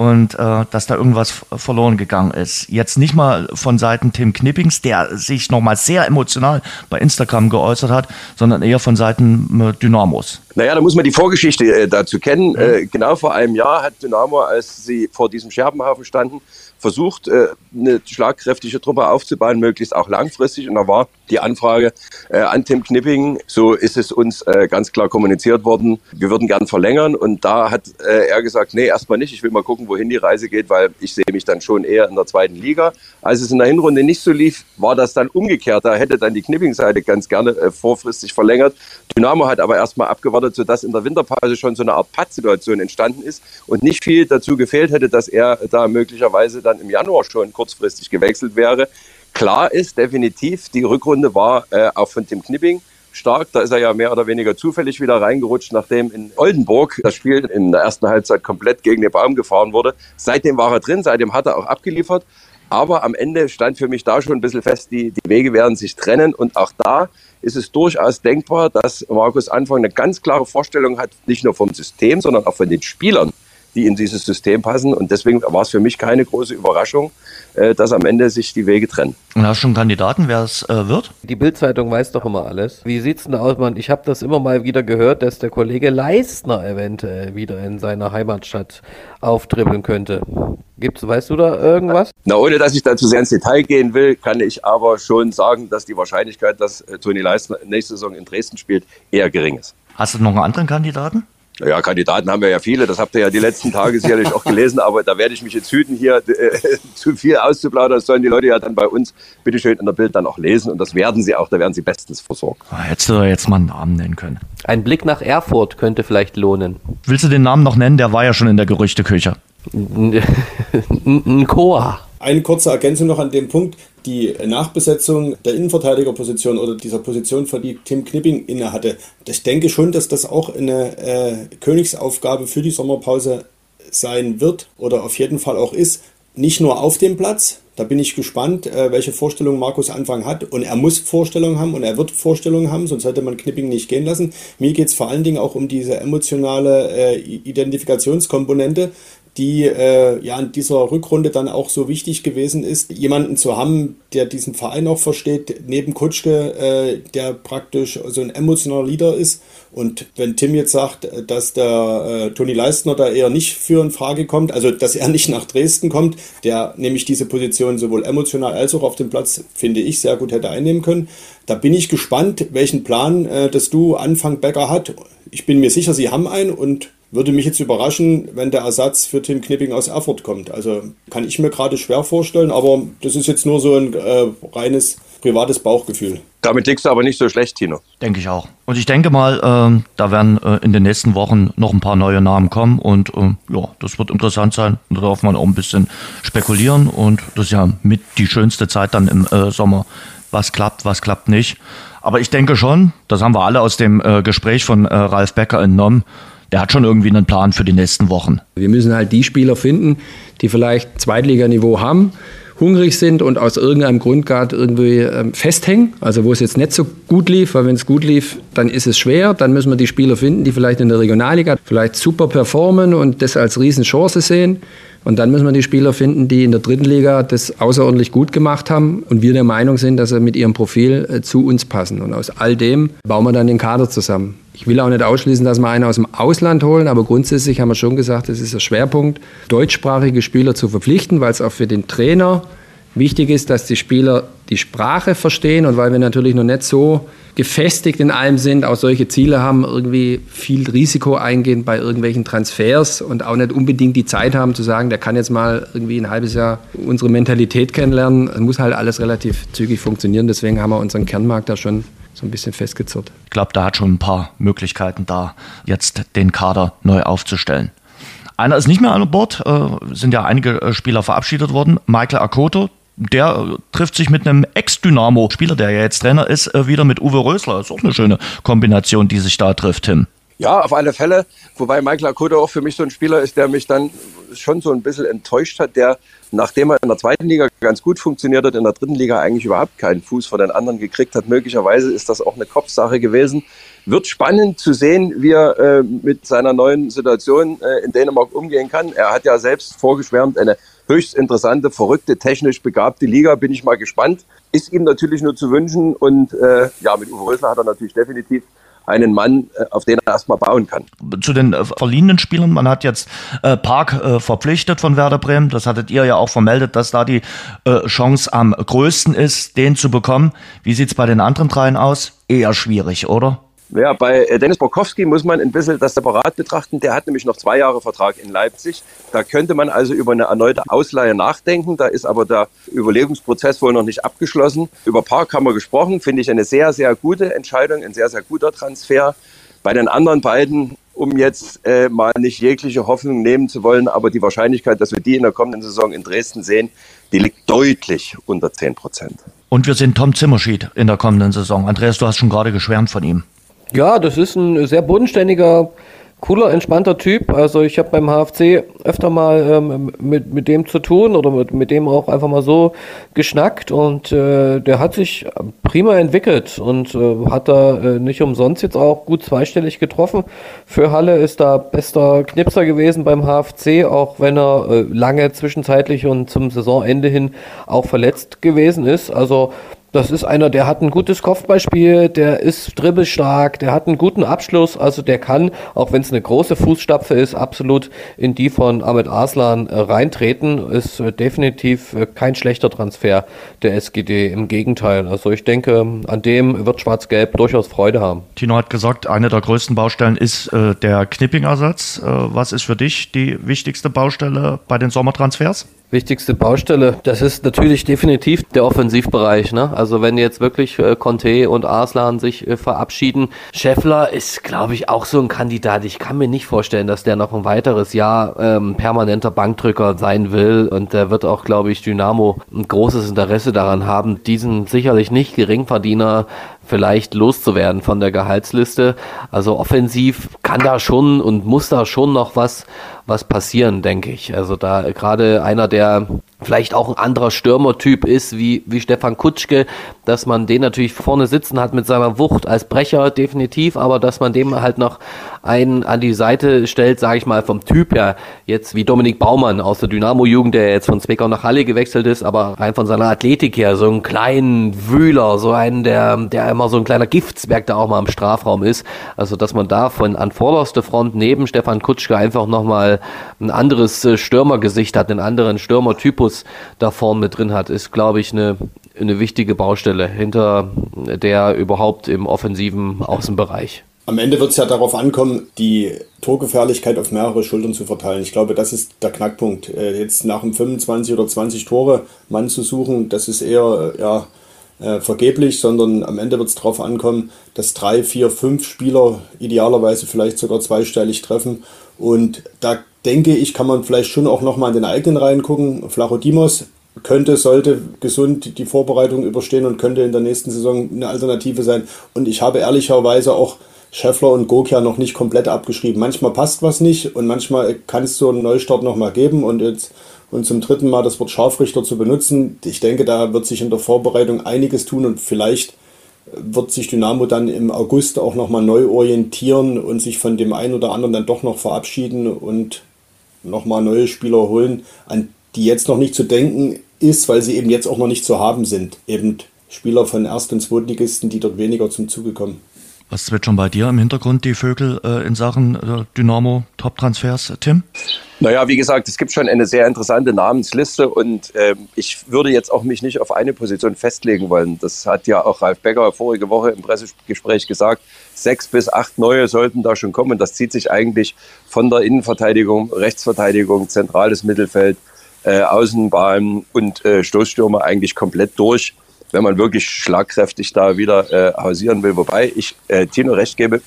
und äh, dass da irgendwas verloren gegangen ist. Jetzt nicht mal von Seiten Tim Knippings, der sich nochmal sehr emotional bei Instagram geäußert hat, sondern eher von Seiten äh, Dynamos. Naja, da muss man die Vorgeschichte äh, dazu kennen. Mhm. Äh, genau vor einem Jahr hat Dynamo, als sie vor diesem Scherbenhaufen standen, versucht, äh, eine schlagkräftige Truppe aufzubauen, möglichst auch langfristig. Und da war die Anfrage äh, an Tim Knipping, so ist es uns äh, ganz klar kommuniziert worden, wir würden gern verlängern. Und da hat er gesagt, nee, erstmal nicht, ich will mal gucken, wohin die Reise geht, weil ich sehe mich dann schon eher in der zweiten Liga. Als es in der Hinrunde nicht so lief, war das dann umgekehrt. Da hätte dann die Knipping-Seite ganz gerne vorfristig verlängert. Dynamo hat aber erstmal abgewartet, sodass in der Winterpause schon so eine Art Pattsituation entstanden ist und nicht viel dazu gefehlt hätte, dass er da möglicherweise dann im Januar schon kurzfristig gewechselt wäre. Klar ist definitiv, die Rückrunde war äh, auch von Tim Knipping stark. Da ist er ja mehr oder weniger zufällig wieder reingerutscht, nachdem in Oldenburg das Spiel in der ersten Halbzeit komplett gegen den Baum gefahren wurde. Seitdem war er drin, seitdem hat er auch abgeliefert. Aber am Ende stand für mich da schon ein bisschen fest, die, die Wege werden sich trennen. Und auch da ist es durchaus denkbar, dass Markus Anfang eine ganz klare Vorstellung hat, nicht nur vom System, sondern auch von den Spielern, die in dieses System passen. Und deswegen war es für mich keine große Überraschung, äh, dass am Ende sich die Wege trennen. Und hast du schon Kandidaten, wer es äh, wird? Die Bildzeitung weiß doch immer alles. Wie sieht's denn aus, Mann? Ich habe das immer mal wieder gehört, dass der Kollege Leistner eventuell wieder in seiner Heimatstadt auftribbeln könnte. Gibt's, weißt du da irgendwas? Na, ohne dass ich dazu sehr ins Detail gehen will, kann ich aber schon sagen, dass die Wahrscheinlichkeit, dass äh, Toni Leistner nächste Saison in Dresden spielt, eher gering ist. Hast du noch einen anderen Kandidaten? Ja, Kandidaten haben wir ja viele, das habt ihr ja die letzten Tage sicherlich auch gelesen, aber da werde ich mich jetzt hüten, hier äh, zu viel auszuplaudern. Das sollen die Leute ja dann bei uns bitteschön in der Bild dann auch lesen und das werden sie auch, da werden sie bestens versorgt. Ah, hättest du jetzt mal einen Namen nennen können. Ein Blick nach Erfurt könnte vielleicht lohnen. Willst du den Namen noch nennen? Der war ja schon in der Gerüchteküche. Ein Chor. Eine kurze Ergänzung noch an dem Punkt. Die Nachbesetzung der Innenverteidigerposition oder dieser Position, für die Tim Knipping innehatte. Ich denke schon, dass das auch eine äh, Königsaufgabe für die Sommerpause sein wird oder auf jeden Fall auch ist. Nicht nur auf dem Platz, da bin ich gespannt, äh, welche Vorstellungen Markus Anfang hat. Und er muss Vorstellungen haben und er wird Vorstellungen haben, sonst hätte man Knipping nicht gehen lassen. Mir geht es vor allen Dingen auch um diese emotionale äh, Identifikationskomponente die äh, ja in dieser Rückrunde dann auch so wichtig gewesen ist, jemanden zu haben, der diesen Verein auch versteht, neben Kutschke, äh, der praktisch so ein emotionaler Leader ist. Und wenn Tim jetzt sagt, dass der äh, Toni Leistner da eher nicht für in Frage kommt, also dass er nicht nach Dresden kommt, der nämlich diese Position sowohl emotional als auch auf dem Platz, finde ich, sehr gut hätte einnehmen können. Da bin ich gespannt, welchen Plan äh, das Du Anfang Becker hat. Ich bin mir sicher, sie haben einen und würde mich jetzt überraschen, wenn der Ersatz für Tim Knipping aus Erfurt kommt. Also kann ich mir gerade schwer vorstellen, aber das ist jetzt nur so ein äh, reines privates Bauchgefühl. Damit liegst du aber nicht so schlecht, Tino. Denke ich auch. Und ich denke mal, äh, da werden äh, in den nächsten Wochen noch ein paar neue Namen kommen und äh, ja, das wird interessant sein. Und da darf man auch ein bisschen spekulieren und das ist ja mit die schönste Zeit dann im äh, Sommer. Was klappt, was klappt nicht. Aber ich denke schon, das haben wir alle aus dem äh, Gespräch von äh, Ralf Becker entnommen, der hat schon irgendwie einen Plan für die nächsten Wochen. Wir müssen halt die Spieler finden, die vielleicht Zweitliganiveau haben, hungrig sind und aus irgendeinem Grund gerade irgendwie ähm, festhängen. Also wo es jetzt nicht so gut lief, weil wenn es gut lief, dann ist es schwer. Dann müssen wir die Spieler finden, die vielleicht in der Regionalliga vielleicht super performen und das als Riesenchance sehen. Und dann müssen wir die Spieler finden, die in der dritten Liga das außerordentlich gut gemacht haben und wir der Meinung sind, dass sie mit ihrem Profil äh, zu uns passen. Und aus all dem bauen wir dann den Kader zusammen. Ich will auch nicht ausschließen, dass wir einen aus dem Ausland holen, aber grundsätzlich haben wir schon gesagt, es ist der Schwerpunkt, deutschsprachige Spieler zu verpflichten, weil es auch für den Trainer wichtig ist, dass die Spieler die Sprache verstehen und weil wir natürlich noch nicht so gefestigt in allem sind, auch solche Ziele haben, irgendwie viel Risiko eingehen bei irgendwelchen Transfers und auch nicht unbedingt die Zeit haben zu sagen, der kann jetzt mal irgendwie ein halbes Jahr unsere Mentalität kennenlernen. Es muss halt alles relativ zügig funktionieren. Deswegen haben wir unseren Kernmarkt da schon so ein bisschen festgezurrt. Ich glaube, da hat schon ein paar Möglichkeiten da, jetzt den Kader neu aufzustellen. Einer ist nicht mehr an Bord, äh, sind ja einige äh, Spieler verabschiedet worden. Michael Akoto, der trifft sich mit einem Ex-Dynamo-Spieler, der ja jetzt Trainer ist, äh, wieder mit Uwe Rösler. Ist auch eine schöne Kombination, die sich da trifft, Tim. Ja, auf alle Fälle. Wobei Michael Akuta auch für mich so ein Spieler ist, der mich dann schon so ein bisschen enttäuscht hat, der, nachdem er in der zweiten Liga ganz gut funktioniert hat, in der dritten Liga eigentlich überhaupt keinen Fuß vor den anderen gekriegt hat. Möglicherweise ist das auch eine Kopfsache gewesen. Wird spannend zu sehen, wie er äh, mit seiner neuen Situation äh, in Dänemark umgehen kann. Er hat ja selbst vorgeschwärmt, eine höchst interessante, verrückte, technisch begabte Liga. Bin ich mal gespannt. Ist ihm natürlich nur zu wünschen. Und äh, ja, mit Uwe Rösler hat er natürlich definitiv einen Mann, äh, auf den er erstmal bauen kann. Zu den äh, verliehenen Spielern, man hat jetzt äh, Park verpflichtet von Werder Bremen, das hattet ihr ja auch vermeldet, dass da die Chance am größten ist, den zu bekommen. Wie sieht's bei den anderen dreien aus? Eher schwierig, oder? Ja, bei äh, Dennis Borkowski muss man ein bisschen das separat betrachten. Der hat nämlich noch zwei Jahre Vertrag in Leipzig. Da könnte man also über eine erneute Ausleihe nachdenken. Da ist aber der Überlegungsprozess wohl noch nicht abgeschlossen. Über Park haben wir gesprochen. Finde ich eine sehr, sehr gute Entscheidung, ein sehr, sehr guter Transfer. Bei den anderen beiden, um jetzt äh, mal nicht jegliche Hoffnung nehmen zu wollen, aber die Wahrscheinlichkeit, dass wir die in der kommenden Saison in Dresden sehen, die liegt deutlich unter 10 Prozent. Und wir sehen Tom Zimmerschied in der kommenden Saison. Andreas, du hast schon gerade geschwärmt von ihm. Ja, das ist ein sehr bodenständiger, cooler, entspannter Typ. Also ich habe beim HFC öfter mal ähm, mit, mit dem zu tun oder mit, mit dem auch einfach mal so geschnackt und äh, der hat sich prima entwickelt und äh, hat da äh, nicht umsonst jetzt auch gut zweistellig getroffen. Für Halle ist da bester Knipser gewesen beim HFC, auch wenn er äh, lange zwischenzeitlich und zum Saisonende hin auch verletzt gewesen ist. Also das ist einer, der hat ein gutes Kopfballspiel, der ist dribbelstark, der hat einen guten Abschluss, also der kann, auch wenn es eine große Fußstapfe ist, absolut in die von Ahmed Arslan äh, reintreten. Ist äh, definitiv äh, kein schlechter Transfer der SGD, im Gegenteil. Also ich denke, an dem wird Schwarz-Gelb durchaus Freude haben. Tino hat gesagt, eine der größten Baustellen ist der Knipping-Ersatz. Was ist für dich die wichtigste Baustelle bei den Sommertransfers? Wichtigste Baustelle, das ist natürlich definitiv der Offensivbereich. Ne? Also wenn jetzt wirklich äh, Conte und Arslan sich äh, verabschieden, Scheffler ist, glaube ich, auch so ein Kandidat. Ich kann mir nicht vorstellen, dass der noch ein weiteres Jahr ähm, permanenter Bankdrücker sein will. Und der wird auch, glaube ich, Dynamo ein großes Interesse daran haben, diesen sicherlich nicht Geringverdiener vielleicht loszuwerden von der Gehaltsliste. Also offensiv kann da schon und muss da schon noch was was passieren, denke ich. Also da gerade einer, der vielleicht auch ein anderer Stürmertyp ist, wie, wie Stefan Kutschke, dass man den natürlich vorne sitzen hat mit seiner Wucht als Brecher definitiv, aber dass man dem halt noch einen an die Seite stellt, sage ich mal vom Typ her, jetzt wie Dominik Baumann aus der Dynamo-Jugend, der jetzt von Zwickau nach Halle gewechselt ist, aber rein von seiner Athletik her, so einen kleinen Wühler, so einen, der, der immer so ein kleiner Giftsberg da auch mal im Strafraum ist, also dass man da von an vorderster Front neben Stefan Kutschke einfach nochmal ein anderes äh, Stürmergesicht hat, einen anderen Stürmertypus da vorne mit drin hat, ist, glaube ich, eine, eine wichtige Baustelle hinter der überhaupt im offensiven Außenbereich. Am Ende wird es ja darauf ankommen, die Torgefährlichkeit auf mehrere Schultern zu verteilen. Ich glaube, das ist der Knackpunkt. Äh, jetzt nach einem 25 oder 20 Tore Mann zu suchen, das ist eher ja, äh, vergeblich, sondern am Ende wird es darauf ankommen, dass drei, vier, fünf Spieler idealerweise vielleicht sogar zweistellig treffen. Und da denke ich, kann man vielleicht schon auch nochmal in den eigenen Reihen gucken. Flachodimos könnte, sollte gesund die Vorbereitung überstehen und könnte in der nächsten Saison eine Alternative sein. Und ich habe ehrlicherweise auch Scheffler und Gokia noch nicht komplett abgeschrieben. Manchmal passt was nicht und manchmal kann es so einen Neustart nochmal geben und jetzt und zum dritten Mal das Wort Scharfrichter zu benutzen. Ich denke, da wird sich in der Vorbereitung einiges tun und vielleicht wird sich Dynamo dann im August auch nochmal neu orientieren und sich von dem einen oder anderen dann doch noch verabschieden und nochmal neue Spieler holen, an die jetzt noch nicht zu denken ist, weil sie eben jetzt auch noch nicht zu haben sind. Eben Spieler von Erst- und Zweitligisten, die dort weniger zum Zuge kommen. Was zwitschern bei dir im Hintergrund die Vögel äh, in Sachen äh, Dynamo Top-Transfers, Tim? Naja, wie gesagt, es gibt schon eine sehr interessante Namensliste und äh, ich würde jetzt auch mich nicht auf eine Position festlegen wollen. Das hat ja auch Ralf Becker vorige Woche im Pressegespräch gesagt. Sechs bis acht neue sollten da schon kommen. Das zieht sich eigentlich von der Innenverteidigung, Rechtsverteidigung, zentrales Mittelfeld, äh, Außenbahn und äh, Stoßstürmer eigentlich komplett durch wenn man wirklich schlagkräftig da wieder äh, hausieren will. Wobei ich äh, Tino recht gebe,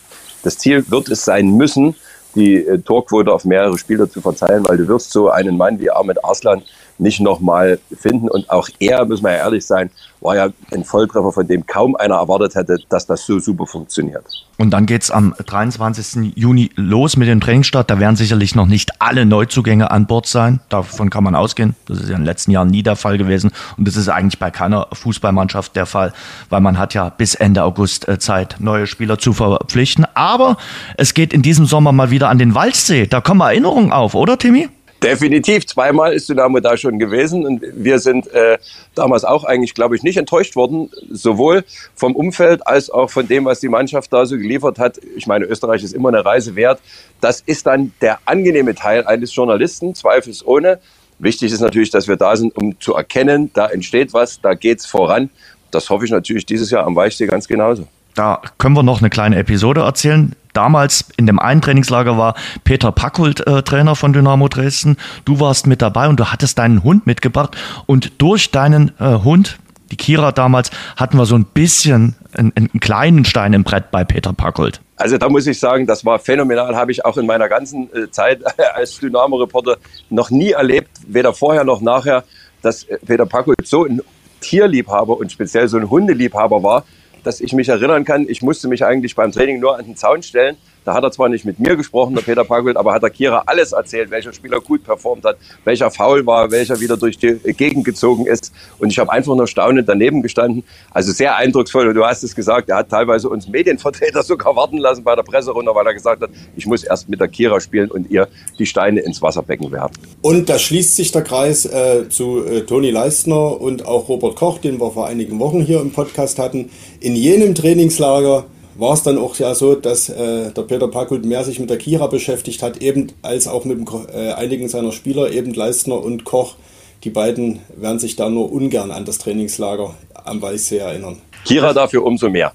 das Ziel wird es sein müssen, die äh, Torquote auf mehrere Spieler zu verteilen, weil du wirst so einen Mann wie Ahmed Arslan nicht nochmal finden. Und auch er, muss man ja ehrlich sein, war ja ein Volltreffer, von dem kaum einer erwartet hätte, dass das so super funktioniert. Und dann geht es am 23. Juni los mit dem Trainingsstart. Da werden sicherlich noch nicht alle Neuzugänge an Bord sein. Davon kann man ausgehen. Das ist ja in den letzten Jahren nie der Fall gewesen. Und das ist eigentlich bei keiner Fußballmannschaft der Fall, weil man hat ja bis Ende August äh, Zeit, neue Spieler zu verpflichten. Aber es geht in diesem Sommer mal wieder an den Waldsee. Da kommen Erinnerungen auf, oder Timmy? Definitiv, zweimal ist Dynamo da schon gewesen und wir sind äh, damals auch eigentlich, glaube ich, nicht enttäuscht worden, sowohl vom Umfeld als auch von dem, was die Mannschaft da so geliefert hat. Ich meine, Österreich ist immer eine Reise wert. Das ist dann der angenehme Teil eines Journalisten, zweifelsohne. Wichtig ist natürlich, dass wir da sind, um zu erkennen, da entsteht was, da geht's voran. Das hoffe ich natürlich dieses Jahr am Weichsee ganz genauso. Da können wir noch eine kleine Episode erzählen. Damals in dem einen Trainingslager war Peter Packold äh, Trainer von Dynamo Dresden. Du warst mit dabei und du hattest deinen Hund mitgebracht. Und durch deinen äh, Hund, die Kira damals, hatten wir so ein bisschen einen, einen kleinen Stein im Brett bei Peter Packold. Also da muss ich sagen, das war phänomenal, habe ich auch in meiner ganzen äh, Zeit (laughs) als Dynamo-Reporter noch nie erlebt, weder vorher noch nachher, dass äh, Peter Packold so ein Tierliebhaber und speziell so ein Hundeliebhaber war, dass ich mich erinnern kann, ich musste mich eigentlich beim Training nur an den Zaun stellen da hat er zwar nicht mit mir gesprochen, der Peter Pagelt, aber hat der Kira alles erzählt, welcher Spieler gut performt hat, welcher faul war, welcher wieder durch die Gegend gezogen ist. Und ich habe einfach nur staunend daneben gestanden. Also sehr eindrucksvoll. Und du hast es gesagt, er hat teilweise uns Medienvertreter (laughs) sogar warten lassen bei der Presserunde, weil er gesagt hat, ich muss erst mit der Kira spielen und ihr die Steine ins Wasserbecken werfen. Und da schließt sich der Kreis äh, zu äh, Toni Leistner und auch Robert Koch, den wir vor einigen Wochen hier im Podcast hatten. In jenem Trainingslager war es dann auch ja so, dass äh, der Peter Packult mehr sich mit der Kira beschäftigt hat, eben als auch mit dem, äh, einigen seiner Spieler, eben Leistner und Koch. Die beiden werden sich da nur ungern an das Trainingslager am Weißsee erinnern. Kira dafür umso mehr.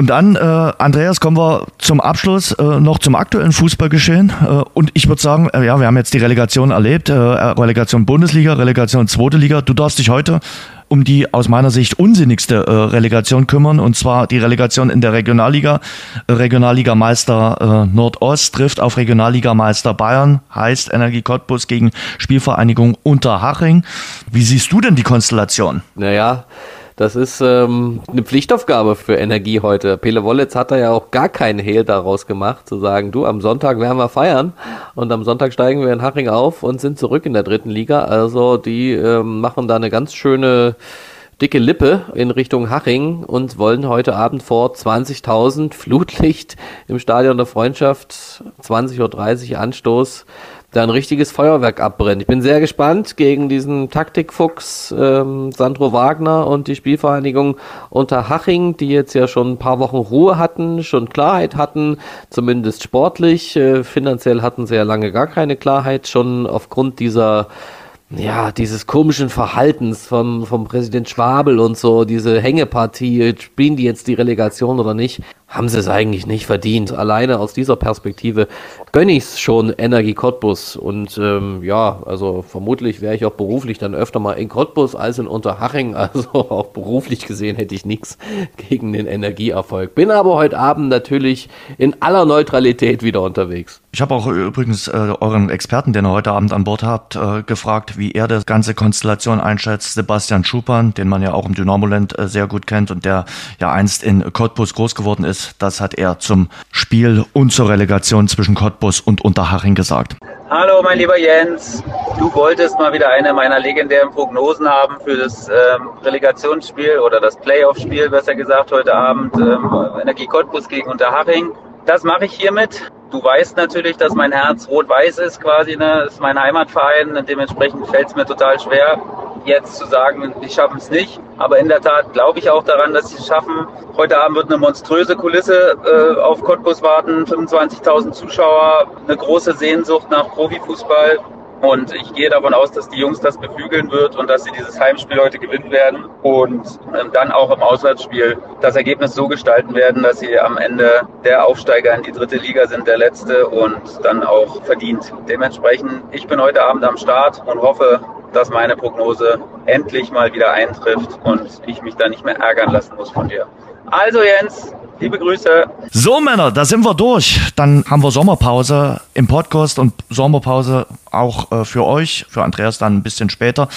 Und dann, äh, Andreas, kommen wir zum Abschluss äh, noch zum aktuellen Fußballgeschehen. Äh, und ich würde sagen, äh, ja, wir haben jetzt die Relegation erlebt, äh, Relegation Bundesliga, Relegation Zweite Liga. Du darfst dich heute um die aus meiner Sicht unsinnigste äh, Relegation kümmern, und zwar die Relegation in der Regionalliga. Regionalligameister äh, Nordost trifft auf Regionalligameister Bayern, heißt Energie Cottbus gegen Spielvereinigung Unterhaching. Wie siehst du denn die Konstellation? Naja, das ist ähm, eine Pflichtaufgabe für Energie heute. Pele Wollitz hat da ja auch gar keinen Hehl daraus gemacht, zu sagen, du, am Sonntag werden wir feiern und am Sonntag steigen wir in Haching auf und sind zurück in der dritten Liga. Also die ähm, machen da eine ganz schöne dicke Lippe in Richtung Haching und wollen heute Abend vor 20.000 Flutlicht im Stadion der Freundschaft 20.30 Uhr Anstoß da ein richtiges Feuerwerk abbrennt. Ich bin sehr gespannt gegen diesen Taktikfuchs ähm, Sandro Wagner und die Spielvereinigung unter Haching, die jetzt ja schon ein paar Wochen Ruhe hatten, schon Klarheit hatten, zumindest sportlich. Äh, finanziell hatten sie ja lange gar keine Klarheit, schon aufgrund dieser ja, dieses komischen Verhaltens vom, vom Präsident Schwabel und so, diese Hängepartie, spielen die jetzt die Relegation oder nicht? Haben sie es eigentlich nicht verdient. Alleine aus dieser Perspektive gönne ich es schon Energie Cottbus. Und ähm, ja, also vermutlich wäre ich auch beruflich dann öfter mal in Cottbus als in Unterhaching. (laughs) Also auch beruflich gesehen hätte ich nichts gegen den Energieerfolg. Bin aber heute Abend natürlich in aller Neutralität wieder unterwegs. Ich habe auch übrigens äh, euren Experten, den ihr heute Abend an Bord habt, äh, gefragt, wie er das ganze Konstellation einschätzt. Sebastian Schupan, den man ja auch im Dynamoland äh, sehr gut kennt und der ja einst in Cottbus groß geworden ist, das hat er zum Spiel und zur Relegation zwischen Cottbus und Unterhaching gesagt. Hallo, mein lieber Jens. Du wolltest mal wieder eine meiner legendären Prognosen haben für das ähm, Relegationsspiel oder das Playoff-Spiel, besser gesagt, heute Abend ähm, Energie Cottbus gegen Unterhaching. Das mache ich hiermit. Du weißt natürlich, dass mein Herz rot-weiß ist quasi, ne? Das ist mein Heimatverein und dementsprechend fällt es mir total schwer, jetzt zu sagen, die schaffen es nicht. Aber in der Tat glaube ich auch daran, dass sie es schaffen. Heute Abend wird eine monströse Kulisse äh, auf Cottbus warten, 25.000 Zuschauer, eine große Sehnsucht nach Profifußball. Und ich gehe davon aus, dass die Jungs das beflügeln wird und dass sie dieses Heimspiel heute gewinnen werden und ähm, dann auch im Auswärtsspiel das Ergebnis so gestalten werden, dass sie am Ende der Aufsteiger in die dritte Liga sind, der letzte und dann auch verdient. Dementsprechend, ich bin heute Abend am Start und hoffe, dass meine Prognose endlich mal wieder eintrifft und ich mich da nicht mehr ärgern lassen muss von dir. Also Jens, Liebe Grüße. So, Männer, da sind wir durch. Dann haben wir Sommerpause im Podcast und Sommerpause auch äh, für euch, für Andreas dann ein bisschen später.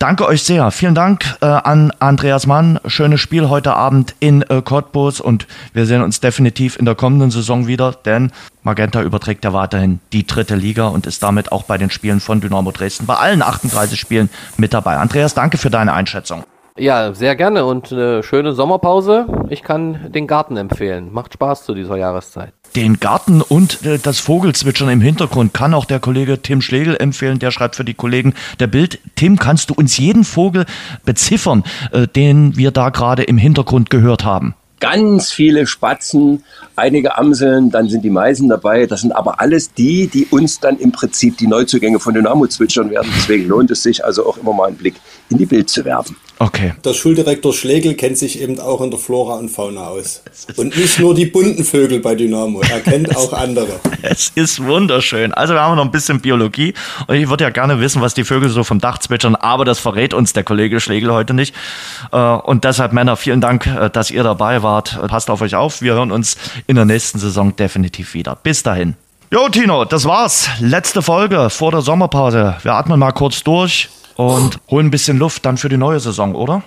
Danke euch sehr. Vielen Dank äh, an Andreas Mann. Schönes Spiel heute Abend in äh, Cottbus und wir sehen uns definitiv in der kommenden Saison wieder, denn Magenta überträgt ja weiterhin die dritte Liga und ist damit auch bei den Spielen von Dynamo Dresden bei allen 38 Spielen mit dabei. Andreas, danke für deine Einschätzung. Ja, sehr gerne und eine schöne Sommerpause. Ich kann den Garten empfehlen. Macht Spaß zu dieser Jahreszeit. Den Garten und äh, das Vogelzwitschern im Hintergrund kann auch der Kollege Tim Schlegel empfehlen. Der schreibt für die Kollegen der Bild. Tim, kannst du uns jeden Vogel beziffern, äh, den wir da gerade im Hintergrund gehört haben? Ganz viele Spatzen, einige Amseln, dann sind die Meisen dabei. Das sind aber alles die, die uns dann im Prinzip die Neuzugänge von Dynamo zwitschern werden. Deswegen lohnt es sich also auch immer mal einen Blick in die Bild zu werfen. Okay. Der Schuldirektor Schlegel kennt sich eben auch in der Flora und Fauna aus. Und nicht nur die bunten Vögel bei Dynamo, er kennt auch andere. (laughs) Es ist wunderschön. Also wir haben noch ein bisschen Biologie und ich würde ja gerne wissen, was die Vögel so vom Dach zwitschern, aber das verrät uns der Kollege Schlegel heute nicht. Äh, und deshalb, Männer, vielen Dank, äh, dass ihr dabei wart. Passt auf euch auf. Wir hören uns in der nächsten Saison definitiv wieder. Bis dahin. Jo, Tino, das war's. Letzte Folge vor der Sommerpause. Wir atmen mal kurz durch und holen ein bisschen Luft dann für die neue Saison, oder?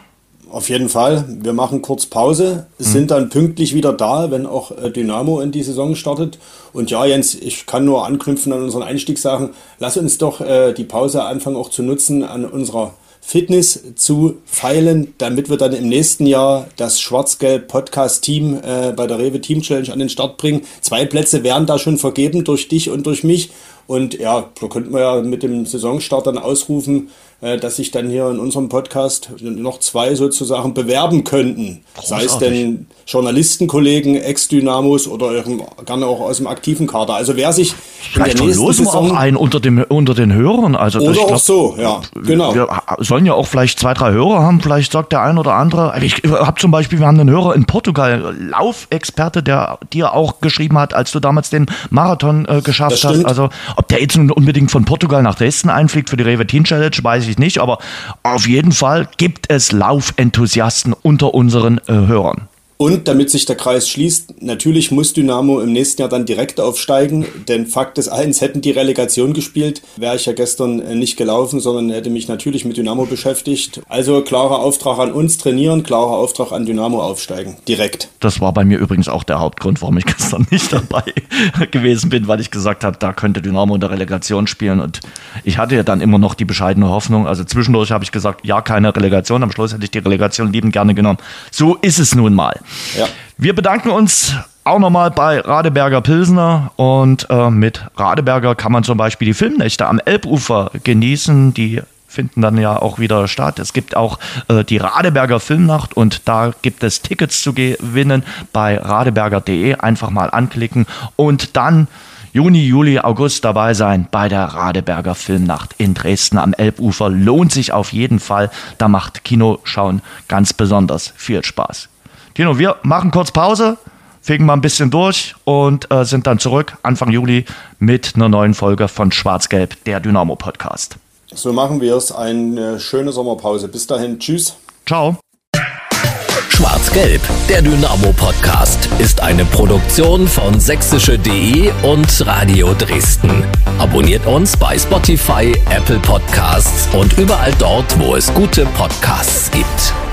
Auf jeden Fall. Wir machen kurz Pause, mhm. sind dann pünktlich wieder da, wenn auch äh, Dynamo in die Saison startet. Und ja, Jens, ich kann nur anknüpfen an unseren Einstieg sagen, lass uns doch äh, die Pause anfangen auch zu nutzen an unserer Fitness zu feilen, damit wir dann im nächsten Jahr das Schwarz-Gelb Podcast Team äh, bei der Rewe Team Challenge an den Start bringen. Zwei Plätze werden da schon vergeben durch dich und durch mich. Und ja, da könnten wir ja mit dem Saisonstart dann ausrufen, dass sich dann hier in unserem Podcast noch zwei sozusagen bewerben könnten. Großartig. Sei es denn Journalistenkollegen, Ex-Dynamos oder gerne auch aus dem aktiven Kader. Also wer sich Vielleicht in der nächsten Saison... auch einen unter, dem, unter den Hörern. Also oder auch glaub, so, ja, genau. Wir sollen ja auch vielleicht zwei, drei Hörer haben. Vielleicht sagt der ein oder andere... Ich habe zum Beispiel, wir haben einen Hörer in Portugal, Laufexperte, der dir auch geschrieben hat, als du damals den Marathon äh, geschafft hast. Also ob der jetzt nun unbedingt von Portugal nach Dresden einfliegt für die Rewe Teen Challenge, weiß ich nicht. Aber auf jeden Fall gibt es Laufenthusiasten unter unseren äh, Hörern. Und damit sich der Kreis schließt, natürlich muss Dynamo im nächsten Jahr dann direkt aufsteigen, denn Fakt ist eins, hätten die Relegation gespielt, wäre ich ja gestern äh, nicht gelaufen, sondern hätte mich natürlich mit Dynamo beschäftigt. Also klarer Auftrag an uns trainieren, klarer Auftrag an Dynamo aufsteigen, direkt. Das war bei mir übrigens auch der Hauptgrund, warum ich (laughs) gestern nicht dabei (laughs) gewesen bin, weil ich gesagt habe, da könnte Dynamo in der Relegation spielen und ich hatte ja dann immer noch die bescheidene Hoffnung, also zwischendurch habe ich gesagt, ja, keine Relegation, am Schluss hätte ich die Relegation liebend gerne genommen. So ist es nun mal. Ja. Wir bedanken uns auch nochmal bei Radeberger Pilsner und äh, mit Radeberger kann man zum Beispiel die Filmnächte am Elbufer genießen, die finden dann ja auch wieder statt. Es gibt auch äh, die Radeberger Filmnacht und da gibt es Tickets zu gewinnen bei radeberger.de. Einfach mal anklicken und dann Juni, Juli, August dabei sein bei der Radeberger Filmnacht in Dresden am Elbufer. Lohnt sich auf jeden Fall. Da macht Kinoschauen ganz besonders viel Spaß. Tino, wir machen kurz Pause, fegen mal ein bisschen durch und äh, sind dann zurück Anfang Juli mit einer neuen Folge von Schwarz-Gelb, der Dynamo-Podcast. So machen wir es. Eine schöne Sommerpause. Bis dahin. Tschüss. Ciao. Schwarz-Gelb, der Dynamo-Podcast, ist eine Produktion von sächsische.de und Radio Dresden. Abonniert uns bei Spotify, Apple Podcasts und überall dort, wo es gute Podcasts gibt.